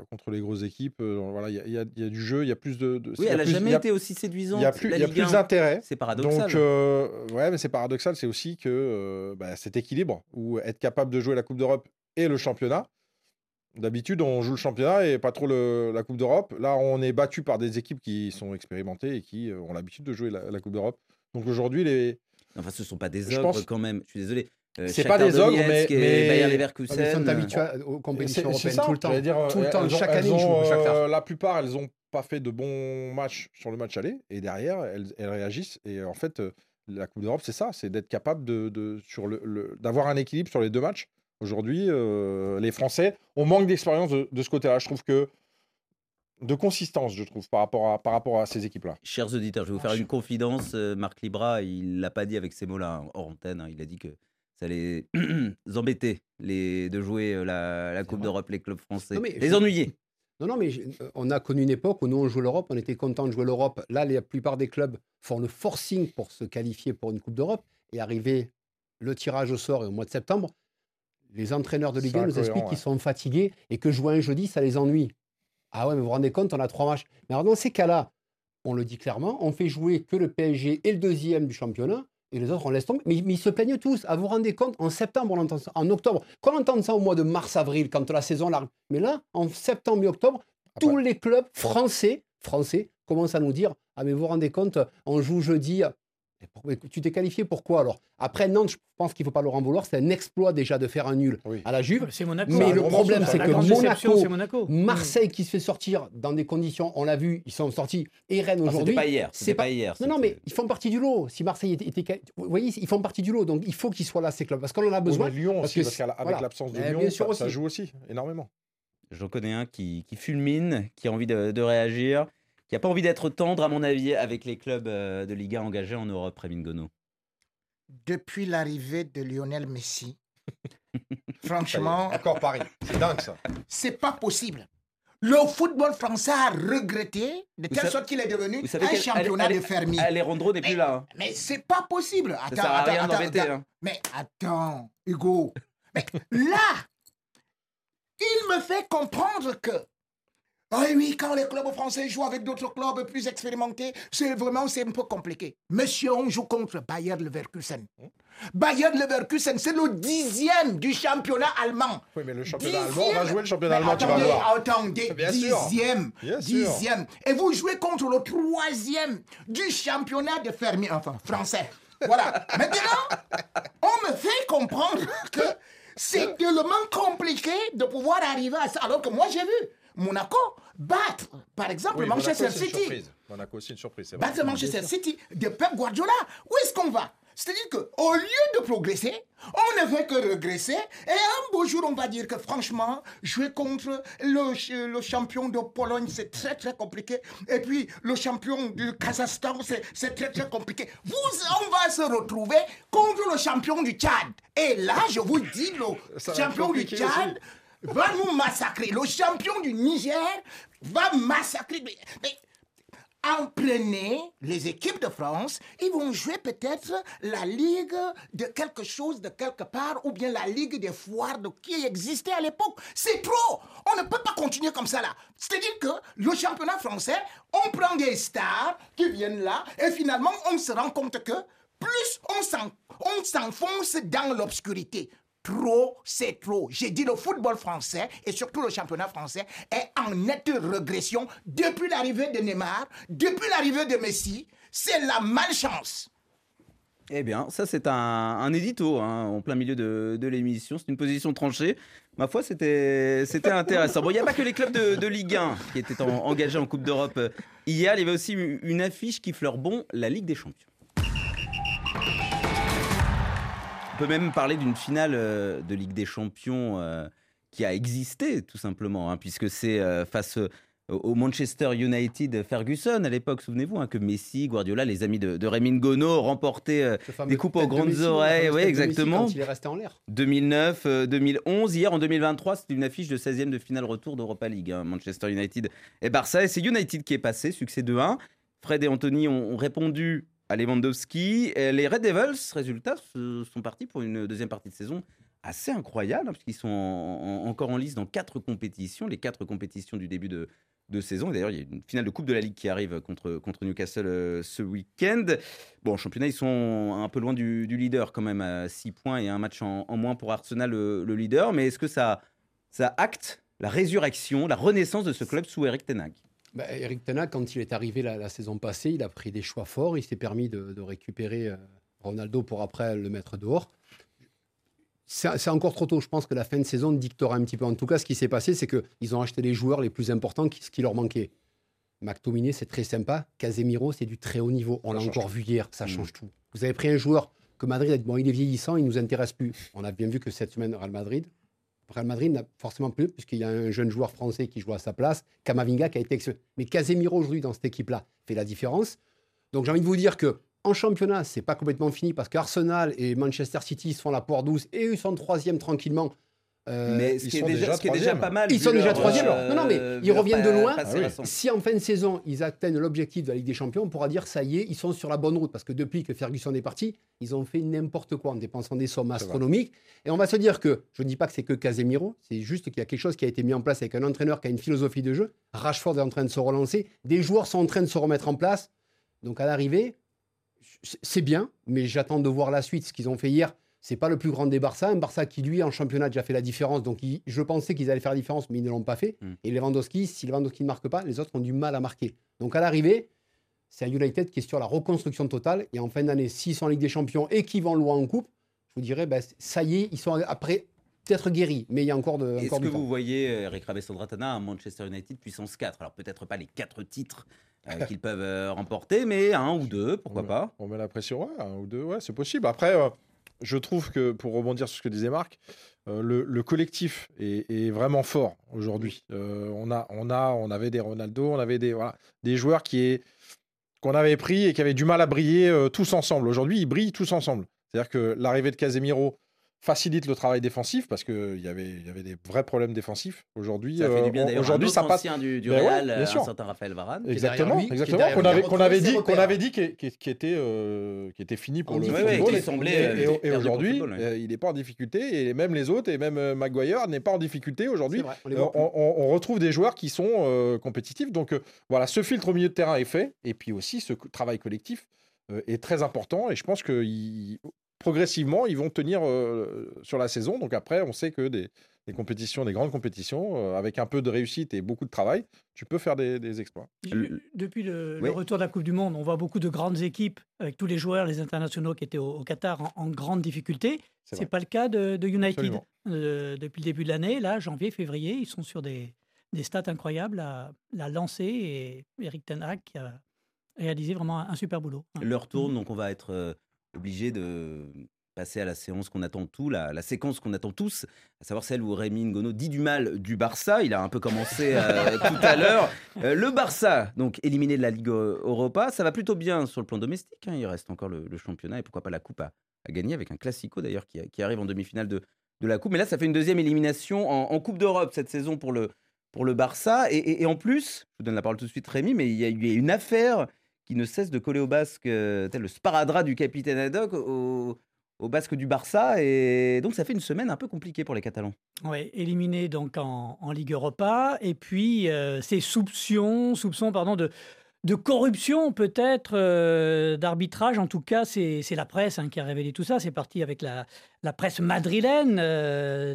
contre les grosses équipes. voilà, il y, y, a du jeu, il y a plus de. oui, elle n'a jamais été aussi séduisante. Il y a plus, y a plus d'intérêt. C'est paradoxal. Donc, ouais, mais c'est paradoxal, c'est aussi que bah, cet équilibre, où être capable de jouer la Coupe d'Europe et le championnat, D'habitude, on joue le championnat et pas trop la Coupe d'Europe. Là, on est battu par des équipes qui sont expérimentées et qui euh, ont l'habitude de jouer la, Coupe d'Europe. Donc aujourd'hui, les. Enfin, ce sont pas des ogres pense- quand même. Je suis désolé. Euh, C'est pas des ogres, mais- et mais- Bayer Ah, mais ils Leverkusen. sont habitués aux C'est compétitions européennes ça, tout le temps. dire, tout le elles- temps, chaque année, jouent euh, La plupart, elles n'ont pas fait de bons matchs sur le match aller. Et derrière, elles, elles réagissent. Et en fait, euh, la Coupe d'Europe, c'est ça c'est d'être capable de, de- sur le, le- d'avoir un équilibre sur les deux matchs. Aujourd'hui, euh, les Français, on manque d'expérience de, de ce côté-là. Je trouve que. De consistance, je trouve, par rapport à, par rapport à ces équipes-là. Chers auditeurs, je vais vous faire une confidence. euh, Marc Libra, il l'a pas dit avec ces mots-là hein, hors antenne. hein. Il a dit que ça allait embêter les, de jouer euh, la, la Coupe d'Europe, les clubs français. Non, mais les je- ennuyer. Non, non, mais on a connu une époque où nous, on jouait l'Europe, on était content de jouer l'Europe. Là, la plupart des clubs font le forcing pour se qualifier pour une Coupe d'Europe. Et arrivé le tirage au sort et au mois de septembre, les entraîneurs de Ligue C'est 1 nous expliquent qu'ils sont fatigués et que jouer un jeudi, ça les ennuie. Ah ouais, mais vous vous rendez compte, on a trois matchs. Mais alors, dans ces cas-là, on le dit clairement, on fait jouer que le PSG et le deuxième du championnat. Et les autres, on laisse tomber. Mais, mais ils se plaignent tous. À vous rendez compte, en septembre, on entend ça. En octobre, quand on entend ça au mois de mars-avril, quand la saison l'arrive. Mais là, en septembre et octobre, tous les clubs français, français commencent à nous dire Ah, mais vous vous rendez compte, on joue jeudi. Tu t'es qualifié pourquoi alors? Après Nantes, je pense qu'il ne faut pas leur en vouloir. C'est un exploit déjà de faire un nul Oui. à la Juve. C'est Monaco. Mais hein. le problème, La c'est que Monaco, c'est Monaco. Marseille qui se fait sortir dans des conditions, on l'a vu, ils sont sortis, et Rennes Ah, aujourd'hui. C'était pas hier. c'est pas- pas hier. Non, non, mais ils font partie du lot. Si Marseille était. était- vous voyez, ils font partie du lot. Donc il faut qu'ils soient là, ces clubs. Parce qu'on en a Oui, besoin. mais Lyon parce aussi, que parce c'est- qu'avec voilà. l'absence de Mais Lyon, bien sûr ça, ça joue aussi énormément. J'en connais un qui, qui fulmine, qui a envie de, de réagir, qui n'a pas envie d'être tendre, à mon avis, avec les clubs euh, de Liga engagés en Europe, Rémi Ngono. Depuis l'arrivée de Lionel Messi, Ça franchement, Encore Paris. C'est dingue ça. c'est pas possible. Le football français a regretté de telle sorte qu'il est devenu un championnat de fermiers. Alejandro n'est plus là. hein. Mais c'est pas possible. Ça Attends, sert à attends, rien attends, attends. hein. Mais attends, Hugo. Mais là, il me fait comprendre que. Ah oui, quand les clubs français jouent avec d'autres clubs plus expérimentés, c'est vraiment c'est un peu compliqué. Monsieur, on joue contre Bayer Leverkusen. Bayer Leverkusen, c'est le dixième du championnat allemand. Oui, mais le championnat allemand, Dixième. on va jouer le championnat Mais allemand, tu vas attendez, voir. Attendez, Bien dixième, sûr. dixième. Et vous jouez contre le troisième du championnat de fermiers, enfin français. Voilà. Maintenant, on me fait comprendre que c'est tellement compliqué de pouvoir arriver à ça. Alors que moi, j'ai vu Monaco battre, par exemple, Oui, Monaco, Manchester c'est une City. surprise. Monaco, c'est une surprise. vrai. Battre Manchester City de Pep Guardiola. Où est-ce qu'on va? C'est-à-dire qu'au lieu de progresser, on ne fait que regresser. Et un beau jour, on va dire que franchement, jouer contre le, le champion de Pologne, c'est très très compliqué. Et puis le champion du Kazakhstan, c'est c'est très très compliqué. Vous, on va se retrouver contre le champion du Tchad. Et là, je vous dis, le Ça champion du Tchad va nous massacrer. Le champion du Niger va massacrer. Mais- mais Apprenez les équipes de France, ils vont jouer peut-être la ligue de quelque chose de quelque part ou bien la ligue des foires de qui existait à l'époque. C'est trop. On ne peut pas continuer comme ça là. C'est-à-dire que le championnat français, on prend des stars qui viennent là et finalement on se rend compte que plus on s'enfonce dans l'obscurité. Trop, c'est trop. J'ai dit le football français et surtout le championnat français est en nette régression depuis l'arrivée de Neymar, depuis l'arrivée de Messi. C'est la malchance. Eh bien, ça c'est un, édito hein, en plein milieu de, l'émission. C'est une position tranchée. Ma foi, c'était intéressant. Bon, il n'y a pas que les clubs de, Ligue 1 qui étaient en- engagés en Coupe d'Europe euh, hier. Il y avait aussi une affiche qui fleure bon la Ligue des Champions. On peut même parler d'une finale euh, de Ligue des Champions euh, qui a existé tout simplement, hein, puisque c'est euh, face au Manchester United Ferguson à l'époque, souvenez-vous, hein, que Messi, Guardiola, les amis de, de Rémi Ngono remportaient euh, des coupes aux de grandes Messi, oreilles. Oui, exactement. Il est resté en l'air. 2009, euh, 2011. Hier, en 2023, c'était une affiche de 16e de finale retour d'Europa League. hein, Manchester United et Barça. Et c'est United qui est passé, succès 2-1. Fred et Anthony ont, ont répondu à Lewandowski. Et les Red Devils, résultat, sont partis pour une deuxième partie de saison assez incroyable, hein, sont en- en- encore en lice dans quatre compétitions, les quatre compétitions du début de, saison. Et d'ailleurs, il y a une finale de Coupe de la Ligue qui arrive contre, contre Newcastle euh, ce week-end. Bon, en championnat, ils sont un peu loin du, leader quand même, à 6 points et un match en, moins pour Arsenal, le, le leader. Mais est-ce que ça, ça acte la résurrection, la renaissance de ce club sous Eric Ten Hag? Bah, Eric Tenac, quand il est arrivé la, la saison passée, il a pris des choix forts. Il s'est permis de, de récupérer euh, Ronaldo pour après le mettre dehors. C'est encore trop tôt. Je pense que la fin de saison dictera un petit peu. En tout cas, ce qui s'est passé, c'est qu'ils ont acheté les joueurs les plus importants, qui- ce qui leur manquait. McTominay, c'est très sympa. Casemiro, c'est du très haut niveau. On l'a encore vu hier. Ça Mm. change tout. Vous avez pris un joueur que Madrid a dit bon, il est vieillissant, il nous intéresse plus. On a bien vu que cette semaine, Real Madrid, Real Madrid n'a forcément plus, puisqu'il y a un jeune joueur français qui joue à sa place, Kamavinga, qui a été excellent. Mais Casemiro aujourd'hui dans cette équipe-là fait la différence. Donc j'ai envie de vous dire que en championnat, c'est pas complètement fini parce qu'Arsenal et Manchester City se font la porte douce et eux sont troisième tranquillement. Euh, Mais ce ils qui, est sont déjà, déjà ce qui est déjà troisième. pas mal. Ils sont déjà troisième. euh, Non, non, mais vu ils reviennent de loin. Ah oui. si en fin de saison, ils atteignent l'objectif de la Ligue des Champions, on pourra dire ça y est, ils sont sur la bonne route. Parce que depuis que Ferguson est parti, ils ont fait n'importe quoi en dépensant des sommes astronomiques. Et on va se dire que, je ne dis pas que c'est que Casemiro, c'est juste qu'il y a quelque chose qui a été mis en place avec un entraîneur qui a une philosophie de jeu. Rashford est en train de se relancer. Des joueurs sont en train de se remettre en place. Donc à l'arrivée, c'est bien, mais j'attends de voir la suite. Ce qu'ils ont fait hier, c'est pas le plus grand des Barça. Un Barça qui, lui, en championnat, a déjà fait la différence. Donc il- je pensais qu'ils allaient faire la différence, mais ils ne l'ont pas fait. Mm. Et Lewandowski, si Lewandowski ne marque pas, les autres ont du mal à marquer. Donc à l'arrivée, c'est un United qui est sur la reconstruction totale. Et en fin d'année, s'ils sont en Ligue des Champions et qu'ils vont loin en coupe, je vous dirais, ben, ça y est, ils sont après peut-être guéris, mais il y a encore, de, Est-ce encore que du temps. vous voyez euh, Eric Rabessandratana à Manchester United puissance 4 Alors peut-être pas les 4 titres euh, qu'ils peuvent euh, remporter, mais un ou deux, pourquoi pas? On met la pression, ouais, un ou deux, ouais, c'est possible. Après, euh, je trouve que, pour rebondir sur ce que disait Marc, euh, le, le collectif est, est vraiment fort aujourd'hui. Euh, on, a, on, a, on avait des Ronaldo, on avait des, voilà, des joueurs qui est, qu'on avait pris et qui avaient du mal à briller euh, tous ensemble. Aujourd'hui, ils brillent tous ensemble. C'est-à-dire que l'arrivée de Casemiro facilite le travail défensif parce qu'il y avait, il y avait des vrais problèmes défensifs. Aujourd'hui, Ça fait euh, du bien d'ailleurs. aujourd'hui, un autre ça passe. ancien du, du Ben ouais, Real, bien euh, sûr. un certain Raphaël Varane. Exactement, lui, exactement. Qu'on avait, qu'on avait dit, qu'on avait dit qui, était, euh, qui était fini pour En le football. Et- semblait, et, euh, et- et aujourd'hui, football, ouais. euh, il n'est pas en difficulté. Et même les autres, et même euh, Maguire n'est pas en difficulté aujourd'hui. On Euh, retrouve des joueurs qui sont euh, compétitifs. Donc euh, voilà, ce filtre au milieu de terrain est fait. Et puis aussi, ce co- travail collectif euh, est très important. Et je pense que progressivement, ils vont tenir euh, sur la saison. Donc après, on sait que des, des compétitions, des grandes compétitions, euh, avec un peu de réussite et beaucoup de travail, tu peux faire des, des exploits. Depuis le, Oui. le retour de la Coupe du Monde, on voit beaucoup de grandes équipes avec tous les joueurs, les internationaux qui étaient au, au Qatar en, en grande difficulté. C'est C'est vrai. pas le cas de, de United. Euh, depuis le début de l'année, là, janvier, février, ils sont sur des, des stats incroyables à, à lancer et Eric Ten Hag qui a réalisé vraiment un, un super boulot. hein. L'heure tourne, donc on va être euh, obligé de passer à la séance qu'on attend tous, la, la séquence qu'on attend tous, à savoir celle où Rémi Ngono dit du mal du Barça. Il a un peu commencé euh, tout à l'heure. Euh, le Barça, donc éliminé de la Ligue euh, Europa, ça va plutôt bien sur le plan domestique. hein. Il reste encore le, le championnat et pourquoi pas la Coupe à, à gagner avec un Classico d'ailleurs qui, qui arrive en demi-finale de, de la Coupe. Mais là, ça fait une deuxième élimination en, en Coupe d'Europe cette saison pour le, pour le Barça. Et, et- et en plus, je vous donne la parole tout de suite Rémi, mais il y a eu une affaire qui ne cesse de coller au basque, euh, le sparadrap du capitaine Haddock, au, basque du Barça. Et donc, ça fait une semaine un peu compliquée pour les Catalans. Ouais, éliminé donc en, Ligue Europa. Et puis, euh, ces soupçons, soupçons pardon, de, de corruption peut-être, euh, d'arbitrage. En tout cas, c'est la presse hein, qui a révélé tout ça. C'est parti avec la, la presse madrilène,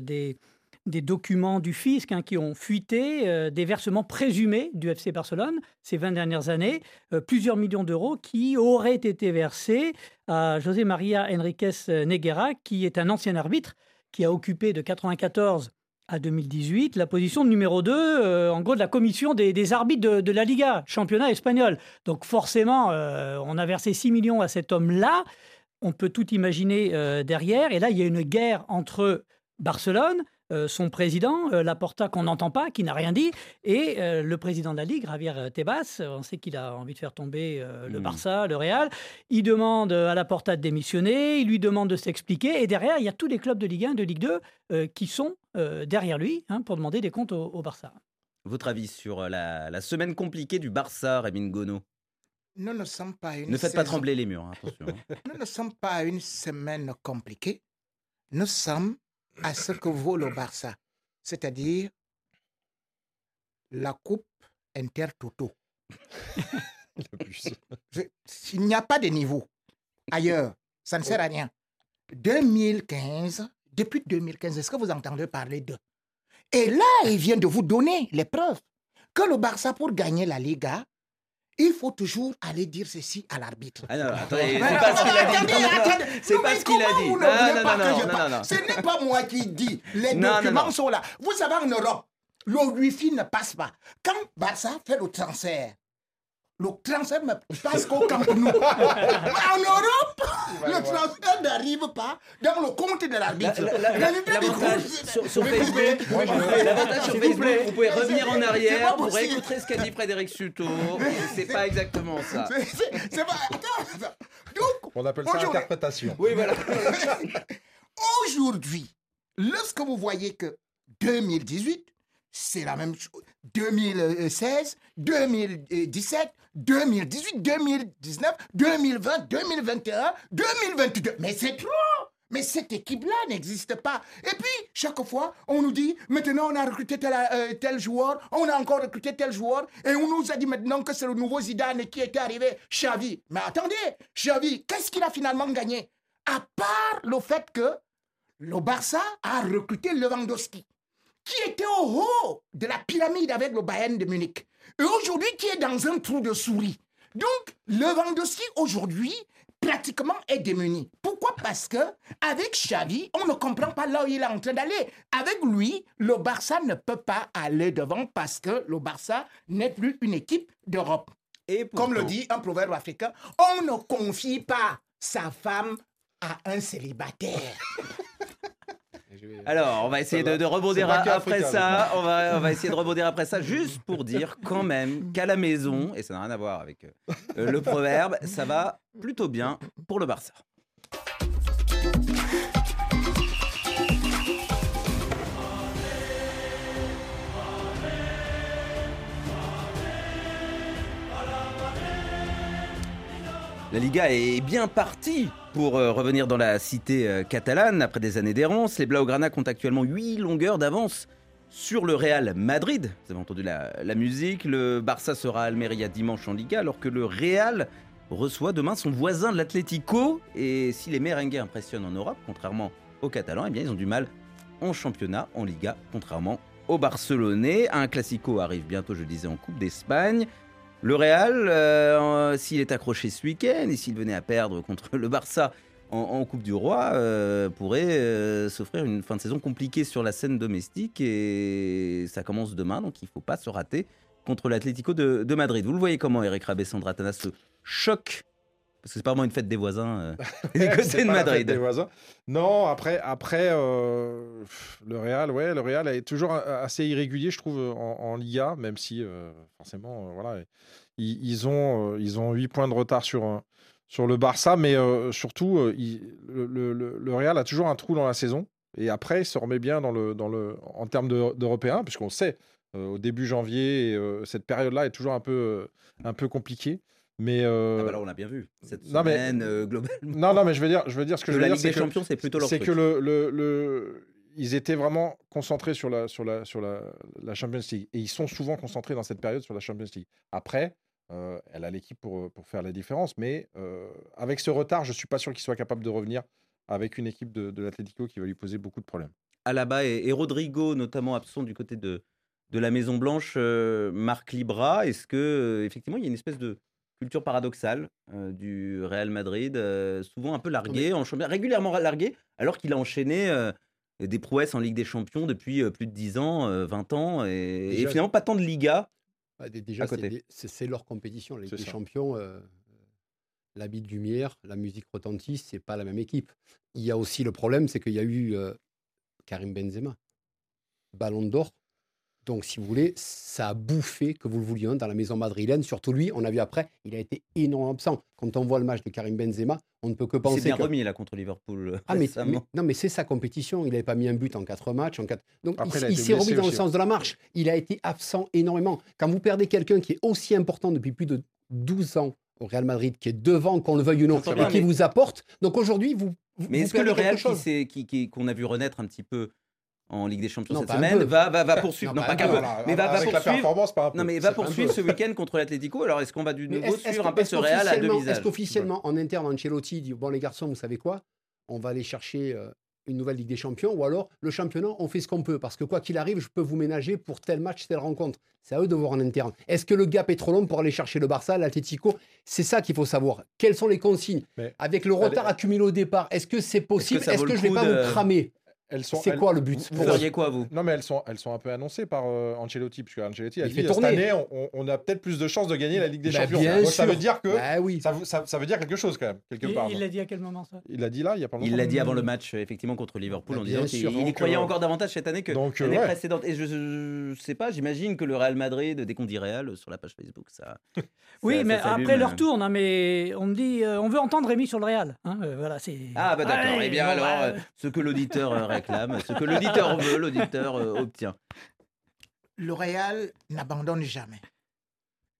des, des documents du fisc hein, qui ont fuité, euh, des versements présumés du FC Barcelone ces 20 dernières années, euh, plusieurs millions d'euros qui auraient été versés à José María Enriquez Neguera, qui est un ancien arbitre qui a occupé de 94 à 2018 la position de numéro 2, euh, en gros, de la commission des, arbitres de, de la Liga, championnat espagnol. Donc forcément, on a versé 6 millions à cet homme-là. On peut tout imaginer derrière. Et là, il y a une guerre entre Barcelone, euh, son président, euh, Laporta, qu'on n'entend pas, qui n'a rien dit, et euh, le président de la Ligue, Javier Tebas. On sait qu'il a envie de faire tomber euh, le Mhm. Barça, le Real. Il demande à Laporta de démissionner, il lui demande de s'expliquer. Et derrière, il y a tous les clubs de Ligue 1, de Ligue 2 euh, qui sont euh, derrière lui hein, pour demander des comptes au, au Barça. Votre avis sur euh, la, la semaine compliquée du Barça, Rémi Ngono Nous ne sommes pas à une Ne faites pas trembler les murs, hein, attention. hein. Nous ne sommes pas à une semaine compliquée. Nous sommes à ce que vaut le Barça, c'est-à-dire la coupe Intertoto. Je- Il n'y a pas de niveau ailleurs. Ça ne sert à rien. 2015, depuis 2015, est-ce que vous entendez parler d'eux? Et là, il vient de vous donner les preuves. que le Barça, pour gagner la Liga, il faut toujours aller dire ceci à l'arbitre. Ah non, attendez, c'est pas ce qu'il a dit. C'est pas ce qu'il a dit. Non, non, non. Ce n'est pas moi qui dis. Les documents sont là. Vous savez, en Europe, le Wi-Fi ne passe pas. Quand Barça fait le transfert, le transfert ne passe qu'au Camp Nou. En Europe, le transfert n'arrive pas dans le compte de l'arbitre. La- la- la- L'avantage coup, sur, sur Facebook, vous Facebook, plaît. vous pouvez revenir en arrière pour écouter ce qu'a dit Frédéric Suto. C'est pas exactement ça. C'est- pas. Attends, attends. Donc, On appelle ça interprétation. Oui, voilà. Aujourd'hui, lorsque vous voyez que 2018, c'est la même chose. 2016, 2017, 2018, 2019, 2020, 2021, 2022. Mais c'est trop mais cette équipe-là n'existe pas. Et puis, chaque fois, on nous dit, maintenant on a recruté tel, euh, tel joueur, on a encore recruté tel joueur, et on nous a dit maintenant que c'est le nouveau Zidane qui était arrivé, Xavi. Mais attendez, Xavi, qu'est-ce qu'il a finalement gagné? À part le fait que le Barça a recruté Lewandowski, qui était au haut de la pyramide avec le Bayern de Munich, et aujourd'hui qui est dans un trou de souris. Donc, Lewandowski, aujourd'hui, pratiquement est démuni. Pourquoi? Parce que avec Xavi, on ne comprend pas là où il est en train d'aller. Avec lui, le Barça ne peut pas aller devant parce que le Barça n'est plus une équipe d'Europe. Et Comme le dit un proverbe africain, on ne confie pas sa femme à un célibataire. Alors, on va essayer de, de rebondir après ça. On va, on va essayer de rebondir après ça, juste pour dire quand même qu'à la maison, et ça n'a rien à voir avec euh, le proverbe, ça va plutôt bien pour le Barça. La Liga est bien partie pour euh, revenir dans la cité euh, catalane après des années d'errance. Les Blaugrana comptent actuellement 8 longueurs d'avance sur le Real Madrid. Vous avez entendu la, musique. Le Barça sera à Almeria dimanche en Liga alors que le Real reçoit demain son voisin l'Atlético. Et si les merengues impressionnent en Europe, contrairement aux Catalans, eh bien ils ont du mal en championnat, en Liga, contrairement aux Barcelonais. Un Classico arrive bientôt, je disais, en Coupe d'Espagne. Le Real, euh, s'il est accroché ce week-end et s'il venait à perdre contre le Barça en, Coupe du Roi, euh, pourrait euh, s'offrir une fin de saison compliquée sur la scène domestique et ça commence demain, donc il ne faut pas se rater contre l'Atlético de, Madrid. Vous le voyez comment Eric Rabé-Sandratana se choque parce que c'est pas vraiment une fête des voisins euh, C'est de Madrid. des voisins. Non, après, après euh, le Real, ouais, le Real est toujours assez irrégulier, je trouve, en, en Liga, même si euh, forcément, euh, voilà, ils, ils ont, euh, ils ont 8 points de retard sur, euh, sur le Barça, mais euh, surtout, euh, il- le, le- le- le Real a toujours un trou dans la saison. Et après, il se remet bien dans le, dans le, en termes de- d'Européens, puisqu'on sait, euh, au début janvier, et, euh, cette période-là est toujours un peu, euh, un peu compliquée. Mais, euh, Ah bah là, on l'a bien vu cette non, mais- semaine euh, globalement. non, non, mais je veux dire, je veux dire ce que Que je veux la dire, c'est des que Champions, c'est plutôt leur c'est que le, le, le- ils étaient vraiment concentrés sur la, sur la, sur la, la Champions League. Et ils sont souvent concentrés dans cette période sur la Champions League. Après, euh, elle a l'équipe pour, pour faire la différence. Mais euh, avec ce retard, je ne suis pas sûr qu'il soit capable de revenir avec une équipe de, de l'Atlético qui va lui poser beaucoup de problèmes. Alaba et, et Rodrigo, notamment absents du côté de, de la Maison Blanche, euh, Marc Libra. Est-ce que euh, effectivement il y a une espèce de culture paradoxale euh, du Real Madrid, euh, souvent un peu largué, en championnat, régulièrement largué, alors qu'il a enchaîné euh, des prouesses en Ligue des Champions depuis plus de 10 ans, euh, 20 ans, et, finalement pas tant de Liga. Bah, dé- déjà, c'est leur compétition. La Ligue des ça. Champions, euh, l'habit de lumière, la musique retentit, c'est pas la même équipe. Il y a aussi le problème, c'est qu'il y a eu Karim Benzema, Ballon d'Or. Donc, si vous voulez, ça a bouffé, que vous le vouliez, hein, dans la maison madrilène. Surtout lui, on a vu après, il a été énormément absent. Quand on voit le match de Karim Benzema, on ne peut que Il s'est penser bien que... remis là contre Liverpool euh, Ah, mais, non, mais c'est sa compétition. Il n'avait pas mis un but en quatre matchs. En quatre... Donc, Après, il, s'est remis dans le sens de la marche. Il a été absent énormément. Quand vous perdez quelqu'un qui est aussi important depuis plus de 12 ans au Real Madrid, qui est devant, qu'on le veuille ou non, et bien, qui mais- vous apporte. Donc aujourd'hui, vous. vous- Mais est-ce que le Real chose. qui s'est- qui- qui- qu'on a vu renaître un petit peu en Ligue des Champions Non, cette semaine va, va, va poursuivre, Non, non, pas pas un qu'un peu. mais va, va avec la poursuivre performance, pas un peu. Non, mais va poursuivre ce week-end contre l'Atlético. Alors, est-ce qu'on va du nouveau suivre un peu est-ce ce Real à deux qu'officiellement- visages Est-ce qu'officiellement, en interne, Ancelotti dit Bon, les garçons, vous savez quoi? On va aller chercher euh, une nouvelle Ligue des Champions, ou alors le championnat, on fait ce qu'on peut. Parce que quoi qu'il arrive, je peux vous ménager pour tel match, telle rencontre. C'est à eux de voir en interne. Est-ce que le gap est trop long pour aller chercher le Barça, l'Atlético? C'est ça qu'il faut savoir. Quelles sont les consignes? Mais- Avec le retard accumulé au départ, est-ce que c'est possible? Est-ce que, je vais coup pas de- vous cramer? Elles sont, C'est elles- quoi le but Vous feriez quoi, vous Non, mais elles sont, elles sont un peu annoncées par euh, Ancelotti, puisque Ancelotti a Il dit fait cette tourner. année, on, on a peut-être plus de chances de gagner la Ligue des Bah, Champions. bien Donc, ça veut dire que Bah oui. ça, veut- ça- ça veut dire quelque chose quand même, quelque Il part. il l'a dit à quel moment ça? Il l'a dit là, il y a pas longtemps. Il l'a dit avant le match, euh, effectivement, contre Liverpool, Bah, en disant qu'il y croyait euh, encore davantage cette année que euh, l'année ouais. précédente. Et je, je, je sais pas, j'imagine que le Real Madrid, dès qu'on dit Real sur la page Facebook, ça. Oui, ça- mais après leur euh. tourne, hein, mais on me dit, euh, on veut entendre Rémi sur le Real. hein, euh, voilà, c'est. Ah, bah d'accord. Ouais, eh bien, alors, euh, ce que l'auditeur euh, ce que l'auditeur veut, l'auditeur euh, obtient. Le n'abandonne jamais.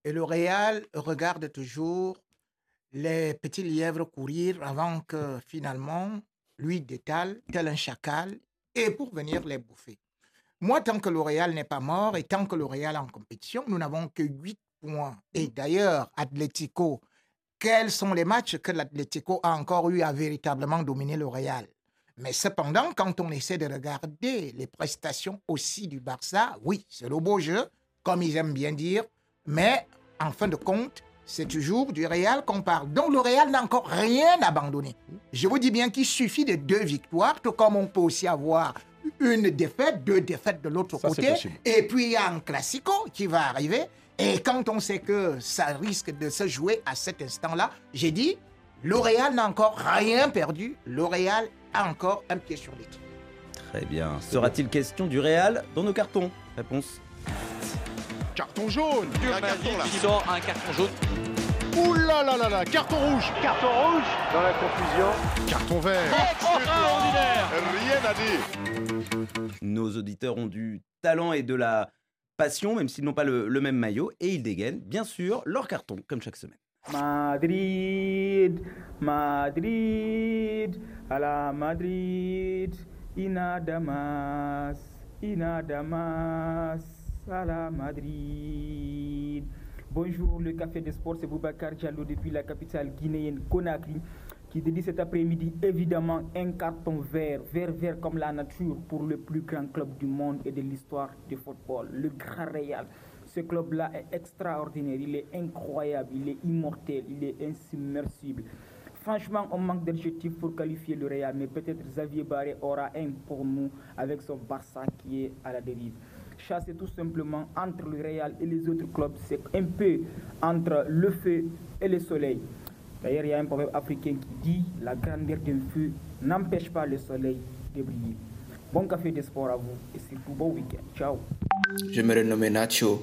Et le Real regarde toujours les petits lièvres courir avant que finalement lui détale tel un chacal et pour venir les bouffer. Moi, tant que le Real n'est pas mort et tant que le Real est en compétition, nous n'avons que 8 points. Et d'ailleurs, Atlético, quels sont les matchs que l'Atlético a encore eu à véritablement dominer le Real mais cependant, quand on essaie de regarder les prestations aussi du Barça, oui, c'est le beau jeu, comme ils aiment bien dire, mais en fin de compte, c'est toujours du Real qu'on parle. Donc le Real n'a encore rien abandonné. Je vous dis bien qu'il suffit de deux victoires, tout comme on peut aussi avoir une défaite, deux défaites de l'autre côté, et puis il y a un classico qui va arriver. Et quand on sait que ça risque de se jouer à cet instant-là, j'ai dit, le Real n'a encore rien perdu. Le Real a encore un pied sur l'équipe. Très bien. Sera-t-il question du Real dans nos cartons Réponse. Carton jaune Un carton là. qui sort un carton jaune. Ouh là là là là Carton rouge Carton rouge Dans la confusion. Carton vert Extraordinaire Rien à dire Nos auditeurs ont du talent et de la passion, même s'ils n'ont pas le, le même maillot, et ils dégainent, bien sûr, leur carton, comme chaque semaine. Madrid, Madrid, a la Madrid, inadamas, inadamas, a la Madrid. Bonjour, le Café des Sports, c'est Boubacar Diallo depuis la capitale guinéenne Conakry qui dédie cet après-midi évidemment un carton vert, vert vert comme la nature pour le plus grand club du monde et de l'histoire du football, le Grand Real. Ce club-là est extraordinaire, il est incroyable, il est immortel, il est insubmersible. Franchement, on manque d'adjectifs pour qualifier le Real, mais peut-être Xavier Barré aura un pour nous avec son Barça qui est à la dérive. Chasser tout simplement entre le Real et les autres clubs, c'est un peu entre le feu et le soleil. D'ailleurs, il y a un proverbe africain qui dit La grandeur d'un feu n'empêche pas le soleil de briller. Bon café de sport à vous et surtout bon week-end. Ciao. Je me renomme Nacho,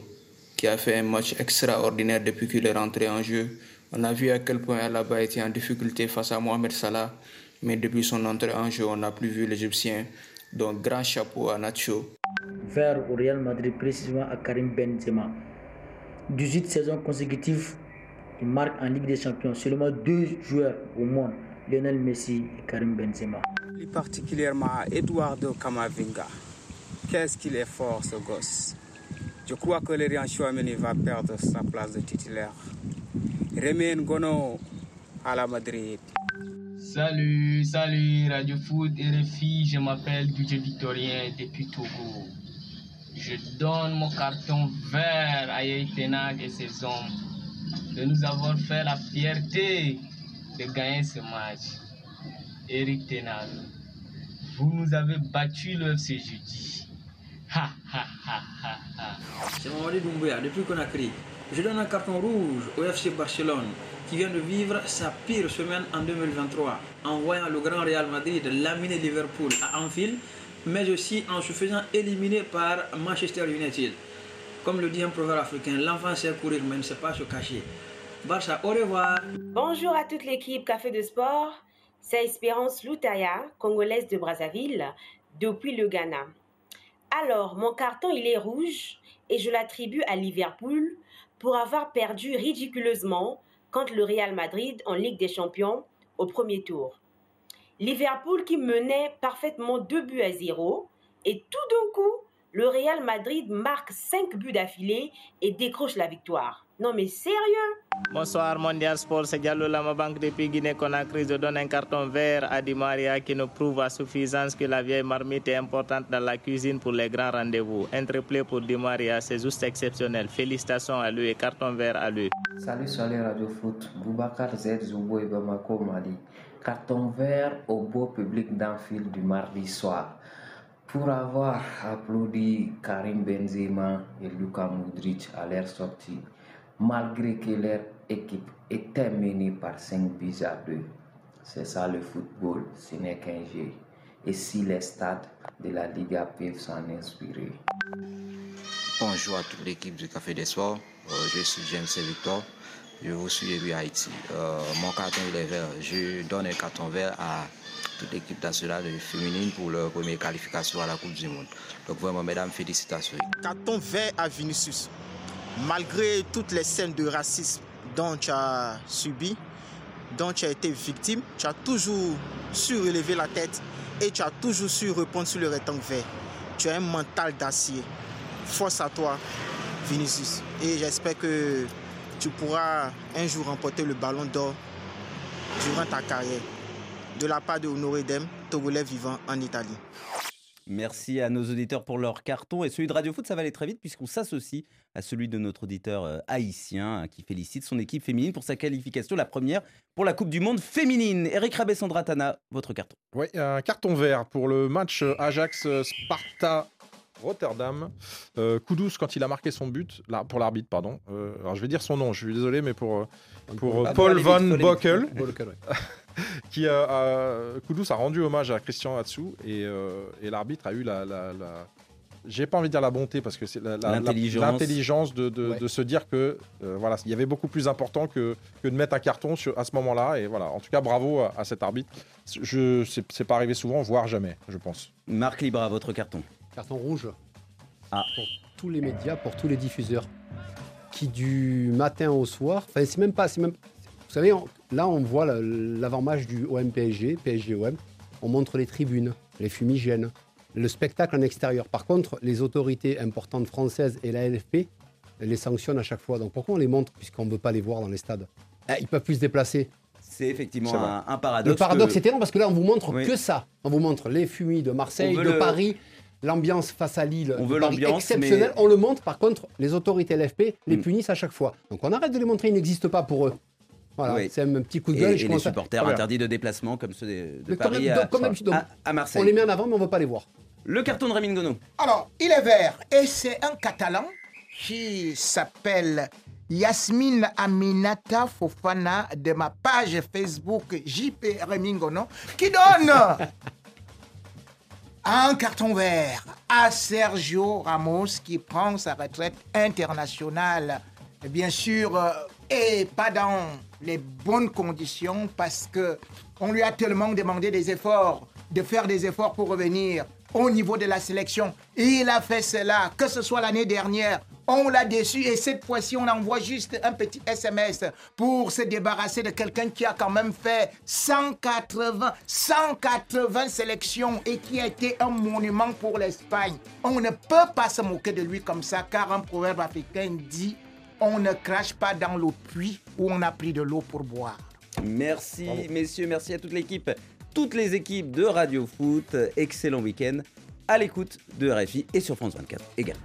qui a fait un match extraordinaire depuis qu'il est rentré en jeu. On a vu à quel point Alaba était en difficulté face à Mohamed Salah, mais depuis son entrée en jeu, on n'a plus vu l'Égyptien. Donc, grand chapeau à Nacho. Vers au Real Madrid, précisément à Karim Benzema. 18 saisons consécutives, il marque en Ligue des Champions seulement deux joueurs au monde, Lionel Messi et Karim Benzema. Plus particulièrement à Eduardo Camavinga. Qu'est-ce qu'il est fort ce gosse? Je crois que le Rian Chouameni va perdre sa place de titulaire. Rémi Ngono à la Madrid. Salut, salut Radio Foot RFI, je m'appelle DJ Victorien depuis Togo. Je donne mon carton vert à Eric Tenag et ses hommes de nous avoir fait la fierté de gagner ce match. Eric Tenag, vous nous avez battu le FC. Ha ha ha ha ha. C'est Mamadi Doumbouya depuis. Je donne un carton rouge au FC Barcelone qui vient de vivre sa pire semaine en 2023 en voyant le Grand Real Madrid laminer Liverpool à Anfield, mais aussi en se faisant éliminer par Manchester United. Comme le dit un proverbe africain, l'enfant sait courir mais ne sait pas se cacher. Barça, au revoir. Bonjour à toute l'équipe Café de Sport. C'est Espérance Loutaya, congolaise de Brazzaville, depuis le Ghana. Alors, mon carton, il est rouge et je l'attribue à Liverpool pour avoir perdu ridiculeusement contre le Real Madrid en Ligue des Champions au premier tour. Liverpool qui menait parfaitement 2 buts à 0 et tout d'un coup, le Real Madrid marque 5 buts d'affilée et décroche la victoire. Non mais sérieux? Bonsoir Mondial Sport, c'est Diallo Lamabank depuis Guinée-Conakry. Je donne un carton vert à Di Maria qui nous prouve à suffisance que la vieille marmite est importante dans la cuisine pour les grands rendez-vous. Un triplé pour Di Maria, c'est juste exceptionnel. Félicitations à lui et carton vert à lui. Salut, salut Radio Foot. Boubacar Z Zoubo et Bamako Mali. Carton vert au beau public d'Anfield du mardi soir. Pour avoir applaudi Karim Benzema et Luka Modric à leur sortie, malgré que leur équipe était menée par 5 buts à 2. C'est ça le football, ce n'est qu'un jeu. Et si les stades de la Liga peuvent s'en inspirer. Bonjour à toute l'équipe du Café des Soirs. Euh, je suis James Victor. Je vous suis depuis Haïti. Euh, mon carton il est vert. Je donne un carton vert à toute l'équipe nationale féminine pour leur première qualification à la Coupe du Monde. Donc vraiment, mesdames, félicitations. Carton vert à Vinicius. Malgré toutes les scènes de racisme dont tu as subi, dont tu as été victime, tu as toujours su relever la tête et tu as toujours su répondre sur le rectangle vert. Tu as un mental d'acier. Force à toi, Vinicius. Et j'espère que tu pourras un jour remporter le ballon d'or durant ta carrière. De la part de Honoré Dem, Togolais vivant en Italie. Merci à nos auditeurs pour leur carton. Et celui de Radio Foot, ça va aller très vite puisqu'on s'associe à celui de notre auditeur euh, haïtien hein, qui félicite son équipe féminine pour sa qualification, la première pour la Coupe du Monde féminine. Eric Rabé-Sandra Tana, votre carton. Oui, un carton vert pour le match Ajax-Sparta Rotterdam. Euh, Koudous, quand il a marqué son but, là, pour l'arbitre, pardon. Euh, alors je vais dire son nom, je suis désolé, mais pour, euh, pour Paul Van. Bockel. qui a, a- a rendu hommage à Christian Atsu et, euh, et l'arbitre a eu la. la, la- j'ai pas envie de dire la bonté parce que c'est L'intelligence. l'intelligence de, de- Ouais. de se dire que euh, voilà il y avait beaucoup plus important que, que de mettre un carton sur, à ce moment-là et voilà en tout cas bravo à, à cet arbitre je c'est c'est pas arrivé souvent voire jamais je pense Marc Libra, votre carton. Carton rouge. Ah. Pour tous les médias, pour tous les diffuseurs. Qui du matin au soir, enfin c'est même pas, c'est même, vous savez, on- là on voit la- l'avant-match du OM PSG, PSG OM, on montre les tribunes, les fumigènes, le spectacle en extérieur. Par contre, les autorités importantes françaises et la LFP les sanctionnent à chaque fois. Donc pourquoi on les montre puisqu'on ne veut pas les voir dans les stades? Ah, Ils peuvent plus se déplacer. C'est effectivement un, un paradoxe. Le paradoxe que- est énorme parce que là, on vous montre Oui. que ça. On vous montre les fumis de Marseille, de le- Paris, l'ambiance face à Lille. On veut l'ambiance, exceptionnelle. mais- On le montre. Par contre, les autorités LFP les Mm. punissent à chaque fois. Donc on arrête de les montrer. Ils n'existent pas pour eux. Voilà, Oui. c'est un petit coup de gueule. et je les à- supporters interdits de déplacement comme ceux de, de Paris donc, à, comme d'habitude, donc, à- à Marseille. On les met en avant, mais on ne veut pas les voir. Le carton de Ramin Gono. Alors, il est vert et c'est un Catalan qui s'appelle Yasmine Aminata Fofana de ma page Facebook JP Remingono qui donne un carton vert à Sergio Ramos qui prend sa retraite internationale. Bien sûr, euh, et pas dans les bonnes conditions parce que on lui a tellement demandé des efforts, de faire des efforts pour revenir au niveau de la sélection. Il a fait cela, que ce soit l'année dernière. On l'a déçu et cette fois-ci, on envoie juste un petit SMS pour se débarrasser de quelqu'un qui a quand même fait 180, 180 sélections et qui a été un monument pour l'Espagne. On ne peut pas se moquer de lui comme ça car un proverbe africain dit on ne crache pas dans le puits où on a pris de l'eau pour boire. Merci messieurs, merci à toute l'équipe, toutes les équipes de Radio Foot. Excellent week-end à l'écoute de RFI et sur France 24 également.